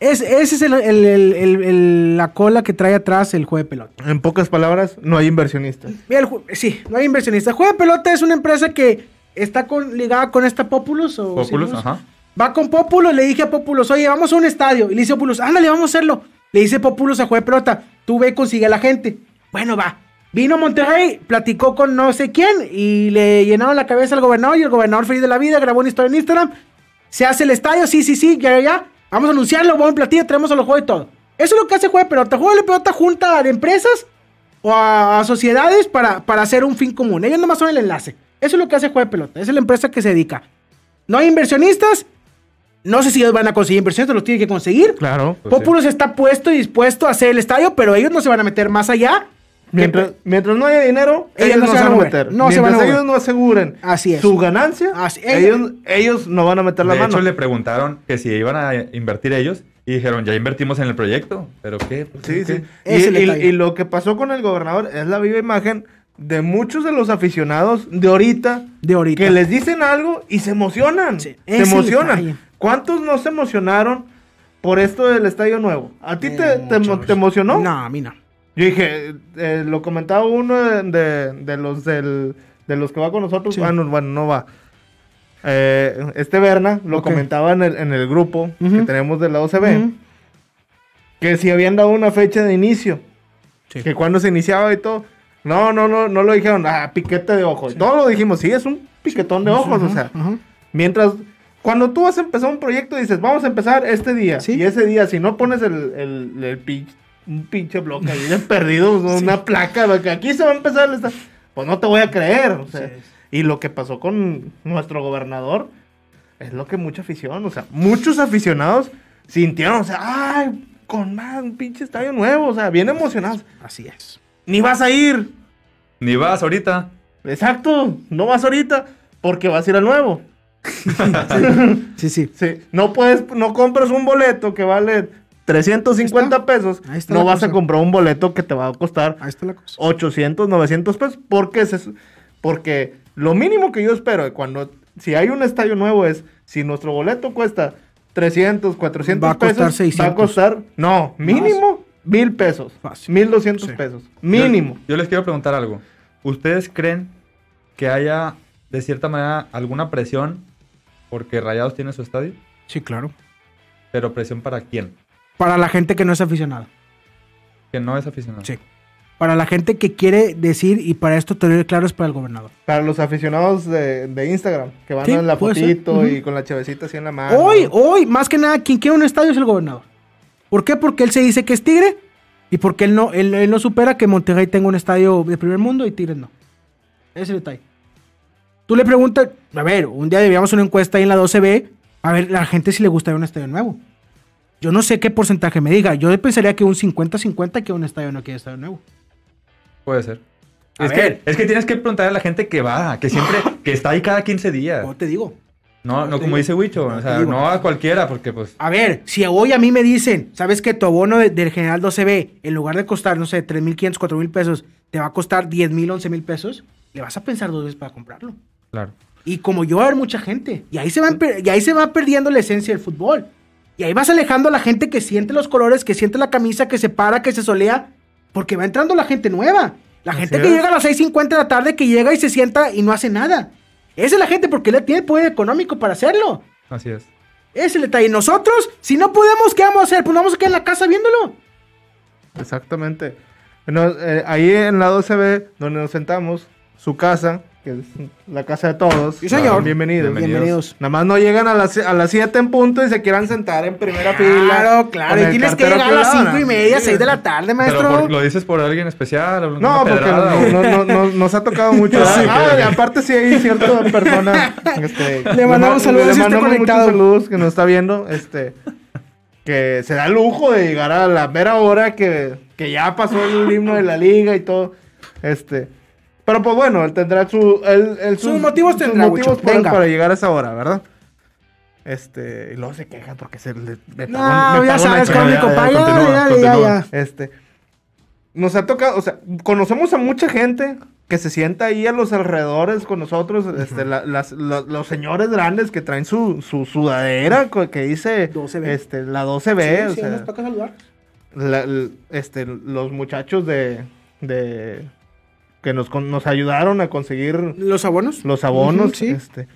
Es, ese es el- el- el- el- el- la cola que trae atrás el juego de pelota. En pocas palabras, no hay inversionistas. Mira, el ju- sí, no hay inversionista. El juego de pelota es una empresa que está con, ligada con esta Populus. O Populus, Sinus. ajá. Va con Populus, le dije a Populus, oye, vamos a un estadio. Y le dice Populus, ándale, vamos a hacerlo. Le dice Populus a juego de pelota, tú ve, consigue a la gente. Bueno, va. Vino a Monterrey, platicó con no sé quién y le llenaron la cabeza al gobernador y el gobernador feliz de la vida grabó una historia en Instagram. Se hace el estadio, sí, sí, sí, ya, ya, ya. Vamos a anunciarlo, buen platillo, traemos a los juegos y todo. Eso es lo que hace juego de pelota. Juego de pelota junta a empresas o a, a sociedades para, para hacer un fin común. Ellos nomás son el enlace. Eso es lo que hace Juego de Pelota. Esa es la empresa que se dedica. No hay inversionistas. No sé si ellos van a conseguir inversionistas, los tienen que conseguir. Claro. Pues sí. Populus está puesto y dispuesto a hacer el estadio, pero ellos no se van a meter más allá. Mientras, mientras no haya dinero, Ellos ellos, no se van a meter. no se mientras van a mover. ellos no aseguren Así es. su ganancia, Así- ellos, ellos no van a meter la de mano. hecho, le preguntaron que si iban a invertir ellos y dijeron, ya invertimos en el proyecto. ¿Pero qué? ¿Por qué? Sí, sí. Ese Y, y- y lo que pasó con el gobernador es la viva imagen de muchos de los aficionados de ahorita, De ahorita. que les dicen algo y se emocionan. Sí, se emocionan. detalle. ¿Cuántos no se emocionaron por esto del estadio nuevo? ¿A ti te, Eh, te muchos. te emocionó? No, a mí no. Yo dije, eh, lo comentaba uno de, de- de los del- de los que va con nosotros. Sí. Bueno, bueno, no va. Eh, este Berna lo Ok. comentaba en el, en el grupo que tenemos de la OCB. Que si habían dado una fecha de inicio. Sí. Que cuando se iniciaba y todo. No, no, no, no lo dijeron. Ah, piquete de ojos. Todo lo dijimos. Sí, es un piquetón de ojos. O sea, mientras. Cuando tú vas a empezar un proyecto, dices, vamos a empezar este día. Sí. Y ese día, si no pones el, el, el un pinche bloque ahí de perdido, una placa, aquí se va a empezar esta- Pues no te voy a creer. o sea. Sí. Y lo que pasó con nuestro gobernador, es lo que mucha afición, o sea, muchos aficionados sintieron, o sea, ay, con más un pinche estadio nuevo, o sea, bien emocionados. Así es. Ni vas a ir. Ni vas ahorita. Exacto, no vas ahorita porque vas a ir al nuevo. Sí, sí. Sí, no puedes, no compras un boleto que vale 350 Ahí pesos, Ahí está no vas a comprar un boleto que te va a costar Ahí está la cosa. 800, 900 pesos. porque es eso? Porque lo mínimo que yo espero de cuando, si hay un estadio nuevo es, si nuestro boleto cuesta 300, 400 Va a costar pesos, va a 600. costar, no, mínimo mil pesos. 1200 Sí. pesos, mínimo. Yo, yo les quiero preguntar algo. ¿Ustedes creen que haya, de cierta manera, alguna presión porque Rayados tiene su estadio? Sí, claro. Pero presión para quién? Para la gente que no es aficionada. Que no es aficionado. Sí. Para la gente que quiere decir, y para esto te lo doy claro, es para el gobernador. Para los aficionados de, de Instagram, que van Sí, en la fotito y con la chavecita así en la mano. Hoy, hoy, más que nada, quien quiere un estadio es el gobernador. ¿Por qué? Porque él se dice que es Tigre y porque él no, él, él no supera que Monterrey tenga un estadio de primer mundo y Tigres no. Ese es el detalle. Tú le preguntas, a ver, un día debíamos una encuesta ahí en la 12B, a ver, la gente si le gustaría un estadio nuevo. Yo no sé qué porcentaje me diga. Yo pensaría que un 50-50 que un estadio no quiere estadio nuevo. Puede ser. A Es ver. que, es que tienes que preguntar a la gente que va, que siempre, que está ahí cada 15 días. ¿Cómo te digo? No, no como dice Huicho, No o sea, no a cualquiera, porque pues... A ver, si hoy a mí me dicen, ¿sabes que tu abono de- del General 12B, en lugar de costar, no sé, 3.500, 4.000 pesos, te va a costar 10.000, 11.000 pesos? Le vas a pensar dos veces para comprarlo. Claro. Y como yo, va a haber mucha gente. Y ahí, se per- y ahí se va perdiendo la esencia del fútbol. Y ahí vas alejando a la gente que siente los colores, que siente la camisa, que se para, que se solea, porque va entrando la gente nueva. La gente Así que es. llega a las 6.50 de la tarde, que llega y se sienta y no hace nada. Esa es la gente porque le tiene poder económico para hacerlo. Así es. Ese es el detalle. Nosotros, si no podemos, ¿qué vamos a hacer? Pues vamos a quedar en la casa viéndolo. Exactamente. Bueno, eh, ahí en la 12B, donde nos sentamos, su casa, que es la casa de todos. Sí, señor. Bienvenidos. Bienvenidos. Nada más no llegan a las, a las 7 en punto y se quieran sentar en primera fila. Claro, claro. Y tienes que llegar a las aquí al lado, 5 y media, Sí, 6 de la tarde, Pero maestro. por- lo dices por alguien especial. No, porque pedrada, no, o- no, no, no- nos ha tocado mucho. Sí. Ah, y aparte sí hay cierta persona. Este, Le mandamos ma- saludos le si mandamos conectado. muchos saludos que nos está viendo. Este, que se da el lujo de llegar a la mera hora que, que ya pasó el himno de la liga y todo. Este. Pero pues bueno, él tendrá su, él- él Sus motivos tendrá, motivos Venga. para llegar a esa hora, ¿verdad? Este, y luego se queja porque se le, me No, pagó- ya sabes, con mi. Este. Nos ha tocado, o sea, conocemos a mucha gente que se sienta ahí a los alrededores con nosotros, este, la- las- lo- los señores grandes que traen su, su sudadera que dice 12B. este, la 12B, o Sí, sí, sea, nos toca saludar. la- este, los muchachos de, de que nos, con- nos ayudaron a conseguir ¿Los abonos? los abonos, sí. este,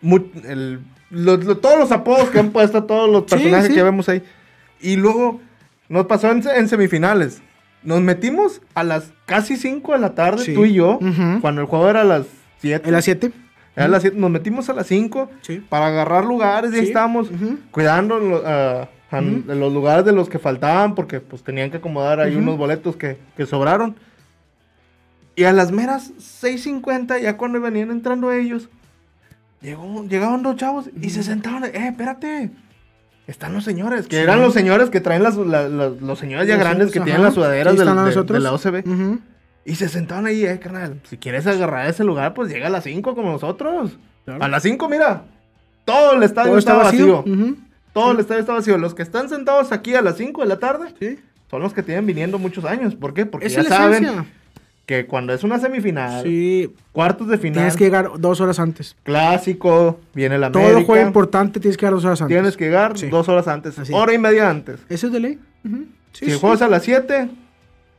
mu- el- lo- lo- todos los apodos que han puesto todos los Sí, personajes sí. que vemos ahí. Y luego nos pasó en, en semifinales. Nos metimos a las casi 5 de la tarde, Sí. tú y yo, cuando el juego era a las 7. ¿En las 7? Era a las siete, Nos metimos a las 5 Sí. para agarrar lugares y ahí Sí. estábamos cuidando a- a- Ujú. de los lugares de los que faltaban porque pues tenían que acomodar ahí unos boletos que, que sobraron. Y a las meras 6.50, ya cuando venían entrando ellos, llegó, llegaban dos chavos y se sentaron. Eh, espérate. Están los señores, que Sí. eran los señores que traen las, la- la- los señores ya Los grandes que señores, tienen ajá. las sudaderas del- de, la OCB. Ujú. Y se sentaron ahí, eh, carnal. Si quieres agarrar ese lugar, pues llega a las 5 como nosotros. Claro. A las 5, mira. Todo el estadio Todo está, está vacío. Todo el estadio está vacío. Los que están sentados aquí a las 5 de la tarde Sí. son los que tienen viniendo muchos años. ¿Por qué? Porque ya es la saben. Que cuando es una semifinal, Sí. cuartos de final, Tienes que llegar dos horas antes. clásico, viene la Todo América. juego importante tienes que llegar dos horas antes. Tienes que llegar Sí. dos horas antes, Así. hora y media antes. Eso es de ley. Sí, si sí. es a las 7,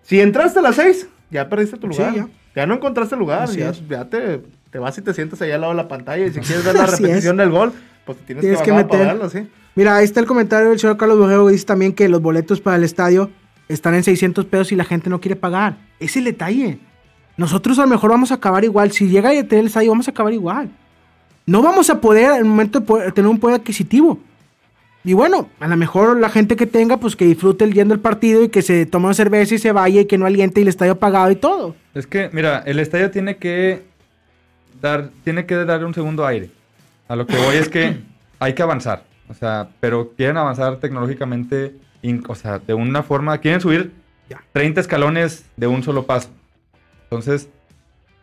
si entraste a las 6, ya perdiste tu lugar. ya. ya. no encontraste lugar, Así ya, te, te vas y te sientas allá al lado de la pantalla y si quieres ver la repetición del gol, pues te tienes, Tienes que que meter. ¿sí? Mira, ahí está el comentario del señor Carlos Borrego. Dice también que los boletos para el estadio están en 600 pesos y la gente no quiere pagar. Es el detalle. Nosotros a lo mejor vamos a acabar igual. Si llega a tener el estadio, vamos a acabar igual. No vamos a poder, en el momento de poder- tener un poder adquisitivo. Y bueno, a lo mejor la gente que tenga, pues que disfrute el yendo el partido y que se tome una cerveza y se vaya y que no aliente y el estadio apagado y todo. Es que, mira, el estadio tiene que dar, tiene que dar un segundo aire. A lo que voy es que hay que avanzar. O sea, pero quieren avanzar tecnológicamente, o sea, de una forma, quieren subir Ya. 30 escalones de un solo paso. Entonces,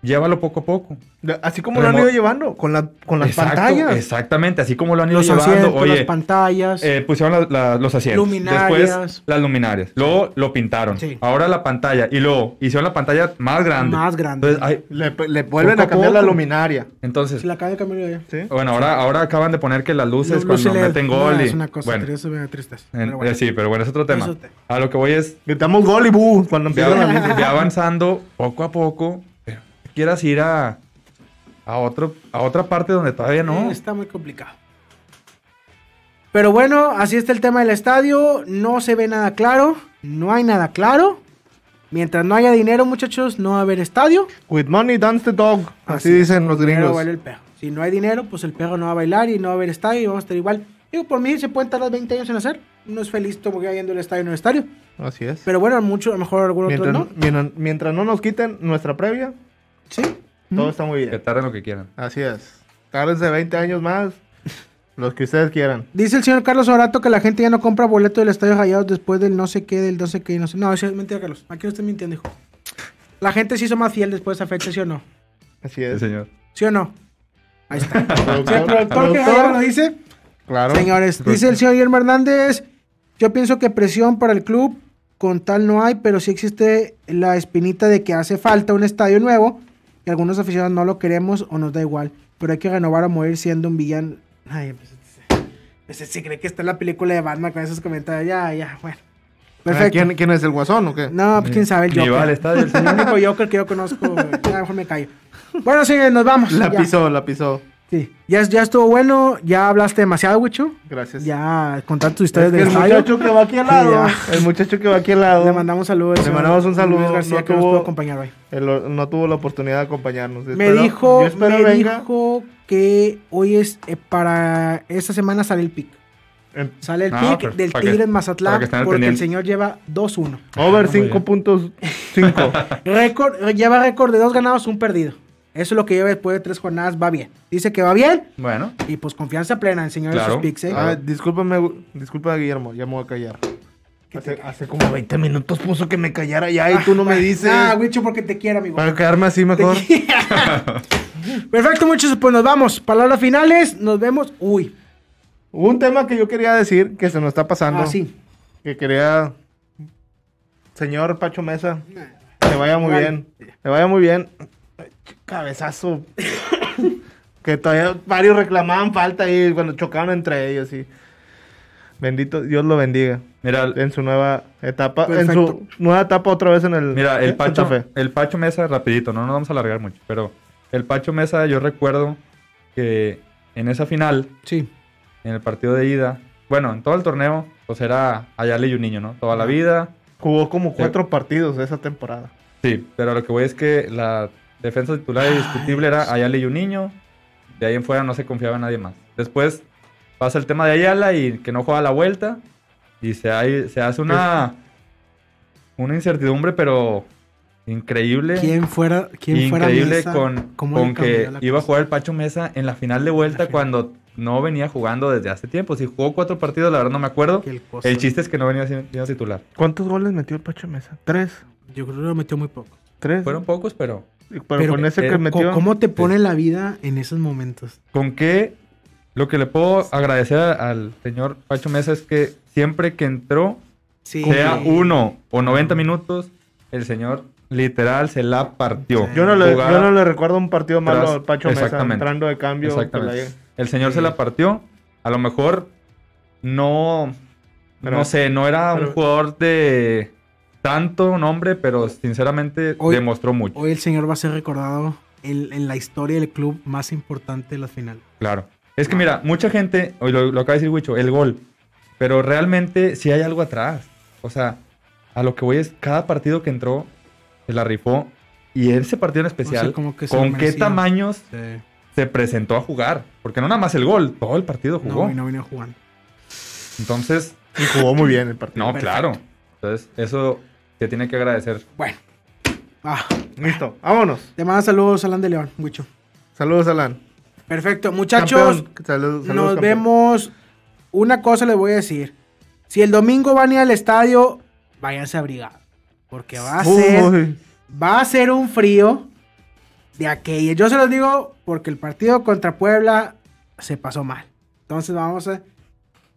llévalo poco a poco. Así como lo han ido llevando, con, la, con las Exacto, pantallas. Exactamente, así como lo han ido Los llevando. asientos, Oye, las pantallas. eh, pusieron la- la- los asientos. Luminarias. Después las luminarias. Luego lo pintaron. Sí. Ahora la pantalla. Y luego hicieron la pantalla más grande. Más grande. Entonces, ay, Le, le vuelven a cambiar la luminaria. entonces Se la acaba de cambiar ya. ¿sí? bueno, ahora, ahora acaban de poner que las luces cuando LED. meten No, gol. y, Es una cosa, bueno, eso me da tristeza. en- pero bueno. eh, sí, pero bueno, es otro tema. Te- A lo que voy es Gritamos gol y bu cuando empiezan ve avanzando poco a poco. Quieras ir a, a, otro, a otra parte donde todavía no. Está muy complicado. Pero bueno, así está el tema del estadio. No se ve nada claro. No hay nada claro. Mientras no haya dinero, muchachos, no va a haber estadio. With money dance the dog. Así, dicen los gringos. baila el perro. Si no hay dinero, pues el perro no va a bailar y no va a haber estadio y vamos a estar igual. Digo, por mí se pueden tardar 20 años en hacer. Uno es feliz como que yendo al estadio en el estadio. Así es. Pero bueno, mucho, a lo mejor algunos mientras, otros no. mientras, mientras no nos quiten nuestra previa, Sí. todo está muy Que bien. tarden lo que quieran. Así es. Tárdense 20 años más. Los que ustedes quieran. Dice el señor Carlos Orato que la gente ya no compra boleto del Estadio Rayados después del no sé qué, del no sé qué, no sé. No, eso es mentira, Carlos. Aquí no estoy mintiendo, hijo. La gente se hizo más fiel después de esa fecha, ¿sí o no? Así Sí, es. señor. ¿Sí o no? Ahí está. Sí, el Productor, productor que ya lo dice. Claro. Señores, dice el señor Guillermo Hernández, yo pienso que presión para el club con tal no hay, pero sí existe la espinita de que hace falta un estadio nuevo y algunos aficionados no lo queremos o nos da igual, pero hay que renovar o morir siendo un villano. Ay, pues, se cree que está en la película de Batman con esos comentarios. Ya, ya, bueno. Perfecto. ¿Quién, quién es el guasón o qué? No, pues quién sabe el Joker. el único Joker que yo conozco. Ya, mejor me callo. Bueno, sí, nos vamos. La ya. pisó, la pisó. Sí. Ya, ya estuvo bueno. Ya hablaste demasiado, Wicho. Gracias. Ya contaste tus Es historias que del el muchacho que va aquí al lado. el muchacho que va aquí al lado. Le mandamos saludos. Le señor mandamos un saludo, Luis García, no que nos tuvo- pudo acompañar hoy. No tuvo la oportunidad de acompañarnos. Me Espero- dijo, yo espero me venga. dijo que hoy es eh, para esta semana sale el pick. en Sale el Ah, pick pero del que- Tigres para Mazatlán que porque el señor lleva 2-1. over muy bien. 5.5. Récord, lleva récord de dos ganados, un perdido. Eso es lo que lleva después de tres jornadas, va bien. Dice que va bien Bueno, y pues confianza plena en el señor de Claro. sus picks, ¿eh? Ah, discúlpame, disculpa Guillermo, ya me voy a callar. Hace, hace como 20 minutos puso que me callara ya y tú no me dices. Ah, Wicho, porque te quiero, amigo. Para quedarme así mejor. Perfecto, muchachos, pues nos vamos. Palabras finales, nos vemos. Uy, Hubo un tema que yo quería decir que se nos está pasando. ah, sí. Que quería. Señor Pacho Mesa, que vaya muy Vale. bien. Que vaya muy bien. Cabezazo. que todavía varios reclamaban falta ahí cuando chocaban entre ellos. Y... Bendito, Dios lo bendiga. mira, En su nueva etapa. En su nueva etapa otra vez en el. Mira, ¿eh? el Pacho, Santa Fe. el Pacho Mesa, rapidito, no nos vamos a alargar mucho, pero el Pacho Mesa, yo recuerdo que en esa final, Sí. en el partido de ida, bueno, en todo el torneo, pues era Ayala y un niño, ¿no? Toda la vida. Jugó como cuatro partidos de esa temporada. Sí, pero lo que voy es que la defensa titular indiscutible era Ayala y un niño. De ahí en fuera no se confiaba en nadie más. Después pasa el tema de Ayala y que no juega la vuelta. Y se, hay- se hace una, una incertidumbre, pero increíble. ¿Quién fuera, quién fuera increíble Mesa? con, ¿Cómo con que iba a jugar el Pacho Mesa en la final de vuelta cuando no venía jugando desde hace tiempo. Si jugó cuatro partidos, la verdad no me acuerdo. El chiste es que no venía siendo siendo titular. ¿Cuántos goles metió el Pacho Mesa? Tres. Yo creo que lo metió muy poco. Tres. Fueron pocos, pero pero, pero- con ese eh, que metió. ¿Cómo te pone la vida en esos momentos? con qué lo que le puedo agradecer al señor Pacho Mesa es que siempre que entró, Sí. sea uno o 90 minutos, el señor literal se la partió. Yo no, le, yo no le recuerdo un partido malo tras- al Pacho Mesa Exactamente. entrando de cambio. Exactamente. la- El señor se la partió. A lo mejor no, Pero- no sé, no era pero- un jugador de tanto nombre, pero sinceramente Hoy- demostró mucho. Hoy el señor va a ser recordado en, en la historia del club más importante de la final. Claro. Es que mira, mucha gente, hoy lo, lo acaba de decir Wicho, el gol. Pero realmente sí hay algo atrás. O sea, a lo que voy es, cada partido que entró, se la rifó. Y ese partido en especial, O sea, como que se ¿con qué tamaños Sí. se presentó a jugar? Porque no nada más el gol, todo el partido jugó. No, y no venía jugando. Entonces, Y jugó muy bien el partido. no, Perfecto. claro. Entonces, eso se tiene que agradecer. Bueno. Ah, Listo, vámonos. te manda saludos, Alan de León, mucho. Saludos, Alan. Perfecto, muchachos. Campeón. Salud- saludos, Nos campeón. vemos. Una cosa les voy a decir. Si el domingo van a ir al estadio, váyanse abrigados. Porque va a ser, Uy. va a ser un frío de aquello. Yo se los digo porque el partido contra Puebla se pasó mal. Entonces vamos a...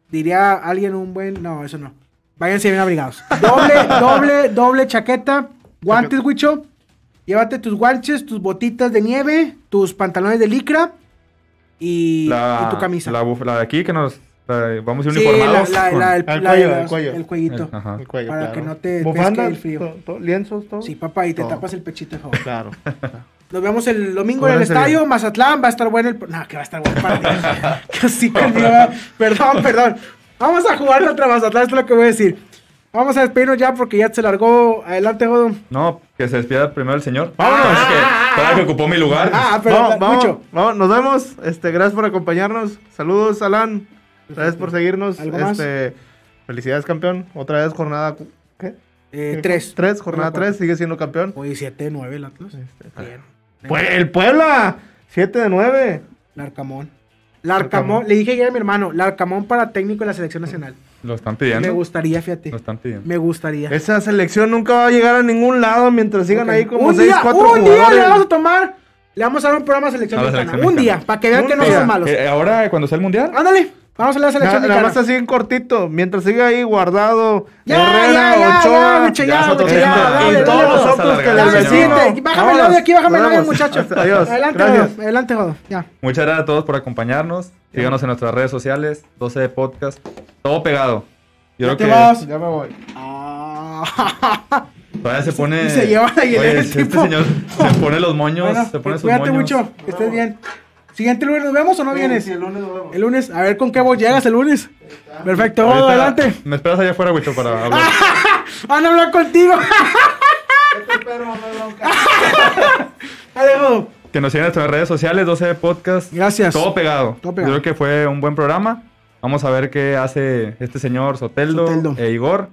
Diría alguien un buen... No, eso no. Váyanse bien abrigados. Doble, doble, doble chaqueta. Guantes, Huicho. Llévate tus guanches, tus botitas de nieve, tus pantalones de licra y, La, y tu camisa. La, la de aquí que nos la- vamos a ir Sí, la, uniformados. la- el, El la- cuello, el cuello. el cuellito. Ajá. El cuello, Para claro. que no te Bufanda, pesque el frío. to- to- lienzos, todo. Sí, papá, y te Todo. tapas el pechito, por favor. Claro. Nos vemos el domingo en el estadio, bien. Mazatlán, va a estar bueno el... No, que va a estar bueno el que sí, va- perdón, perdón. Vamos a jugar contra Mazatlán, esto es lo que voy a decir. Vamos a despedirnos ya porque ya se largó. Adelante, Godo. No, que se despida primero el señor. Vámonos. Es que, para que ocupó mi lugar. Ah, pero vamos, vamos, mucho. vamos, nos vemos. Este, gracias por acompañarnos. Saludos, Alan. Gracias por seguirnos. ¿Algo más? Este, felicidades, campeón. Otra vez jornada. ¿Qué? Eh, ¿Qué? tres. Tres, jornada No, tres, sigue siendo campeón. Hoy 7 9 el Atlas. Este, Bien. El Puebla, 7 de 9. Larcamón. Larcamón. Le dije ayer a mi hermano, Larcamón para técnico de la selección nacional. Lo están Me pidiendo. gustaría, fíjate. Lo están pidiendo. Me gustaría. Esa selección nunca va a llegar a ningún lado mientras sigan ahí como un 6, día, 4 un día le jugadores. vamos a tomar. Le vamos a dar un programa a selección A la mexicana. selección Un día, para que vean Un que no día. somos malos. Eh, ahora, cuando sea el mundial, Ándale, vamos a la selección Nada, nada mexicana. más así en cortito. Mientras siga ahí guardado. Ya, Herrera, ya, ya, Ochoa. ya, Wicho, ya ya, tema. ya, dale, y todos los otros que Ya, del vecino. Bájame el audio aquí, bájame el audio, muchachos. Adiós. Adelante, Gracias. Godo, adelante, Godo. Ya. muchas gracias a todos por acompañarnos. Síganos en nuestras redes sociales, 12 de podcast. Todo pegado. Yo Ya creo te que vas. Ya me voy. Ah. todavía se pone. Y se lleva la Oye, el este tipo. señor se pone los moños. Bueno, se pone sus cuídate moños. mucho, que estés bien. Siguiente lunes, ¿nos vemos o no vienes? Sí, el lunes nos vemos. El lunes, a ver con qué voz llegas el lunes. Perfecto, Ahorita adelante. Me esperas allá afuera, Wicho, para hablar. Van a hablar contigo. Que nos sigan en nuestras redes sociales, 12 de podcast. Gracias. Todo pegado. Todo pegado. Yo creo que fue un buen programa. Vamos a ver qué hace este señor Soteldo, Soteldo. e Igor.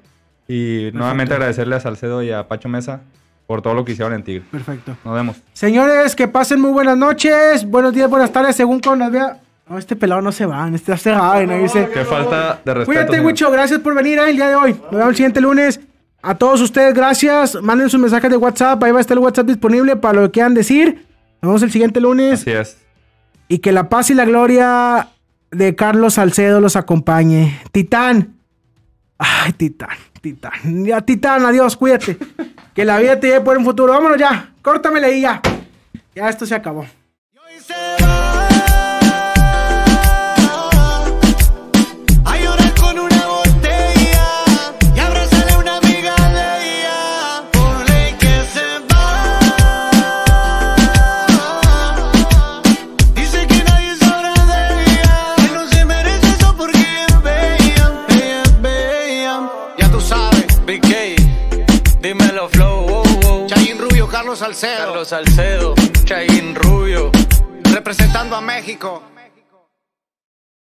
Y nuevamente agradecerle a Salcedo y a Pacho Mesa por todo lo que hicieron en Tigre. Perfecto. Nos vemos. Señores, que pasen muy buenas noches, buenos días, buenas tardes, según cuando nos vea. No, este pelado no se va, este se va, no dice. Qué falta de respeto. Cuídate, señor. Wicho, gracias por venir eh, el día de hoy. Nos vemos el siguiente lunes. A todos ustedes, gracias. Manden sus mensajes de WhatsApp, ahí va a estar el WhatsApp disponible para lo que quieran decir. Nos vemos el siguiente lunes. Así es. Y que la paz y la gloria de Carlos Salcedo los acompañe. Titán. Ay, Titán, Titán. Ya, Titán, adiós, cuídate. que la vida te lleve por un futuro. Vámonos ya. Córtamele ahí ya. Ya esto se acabó. Salcedo. Carlos Salcedo. Chayin Rubio. Representando a México.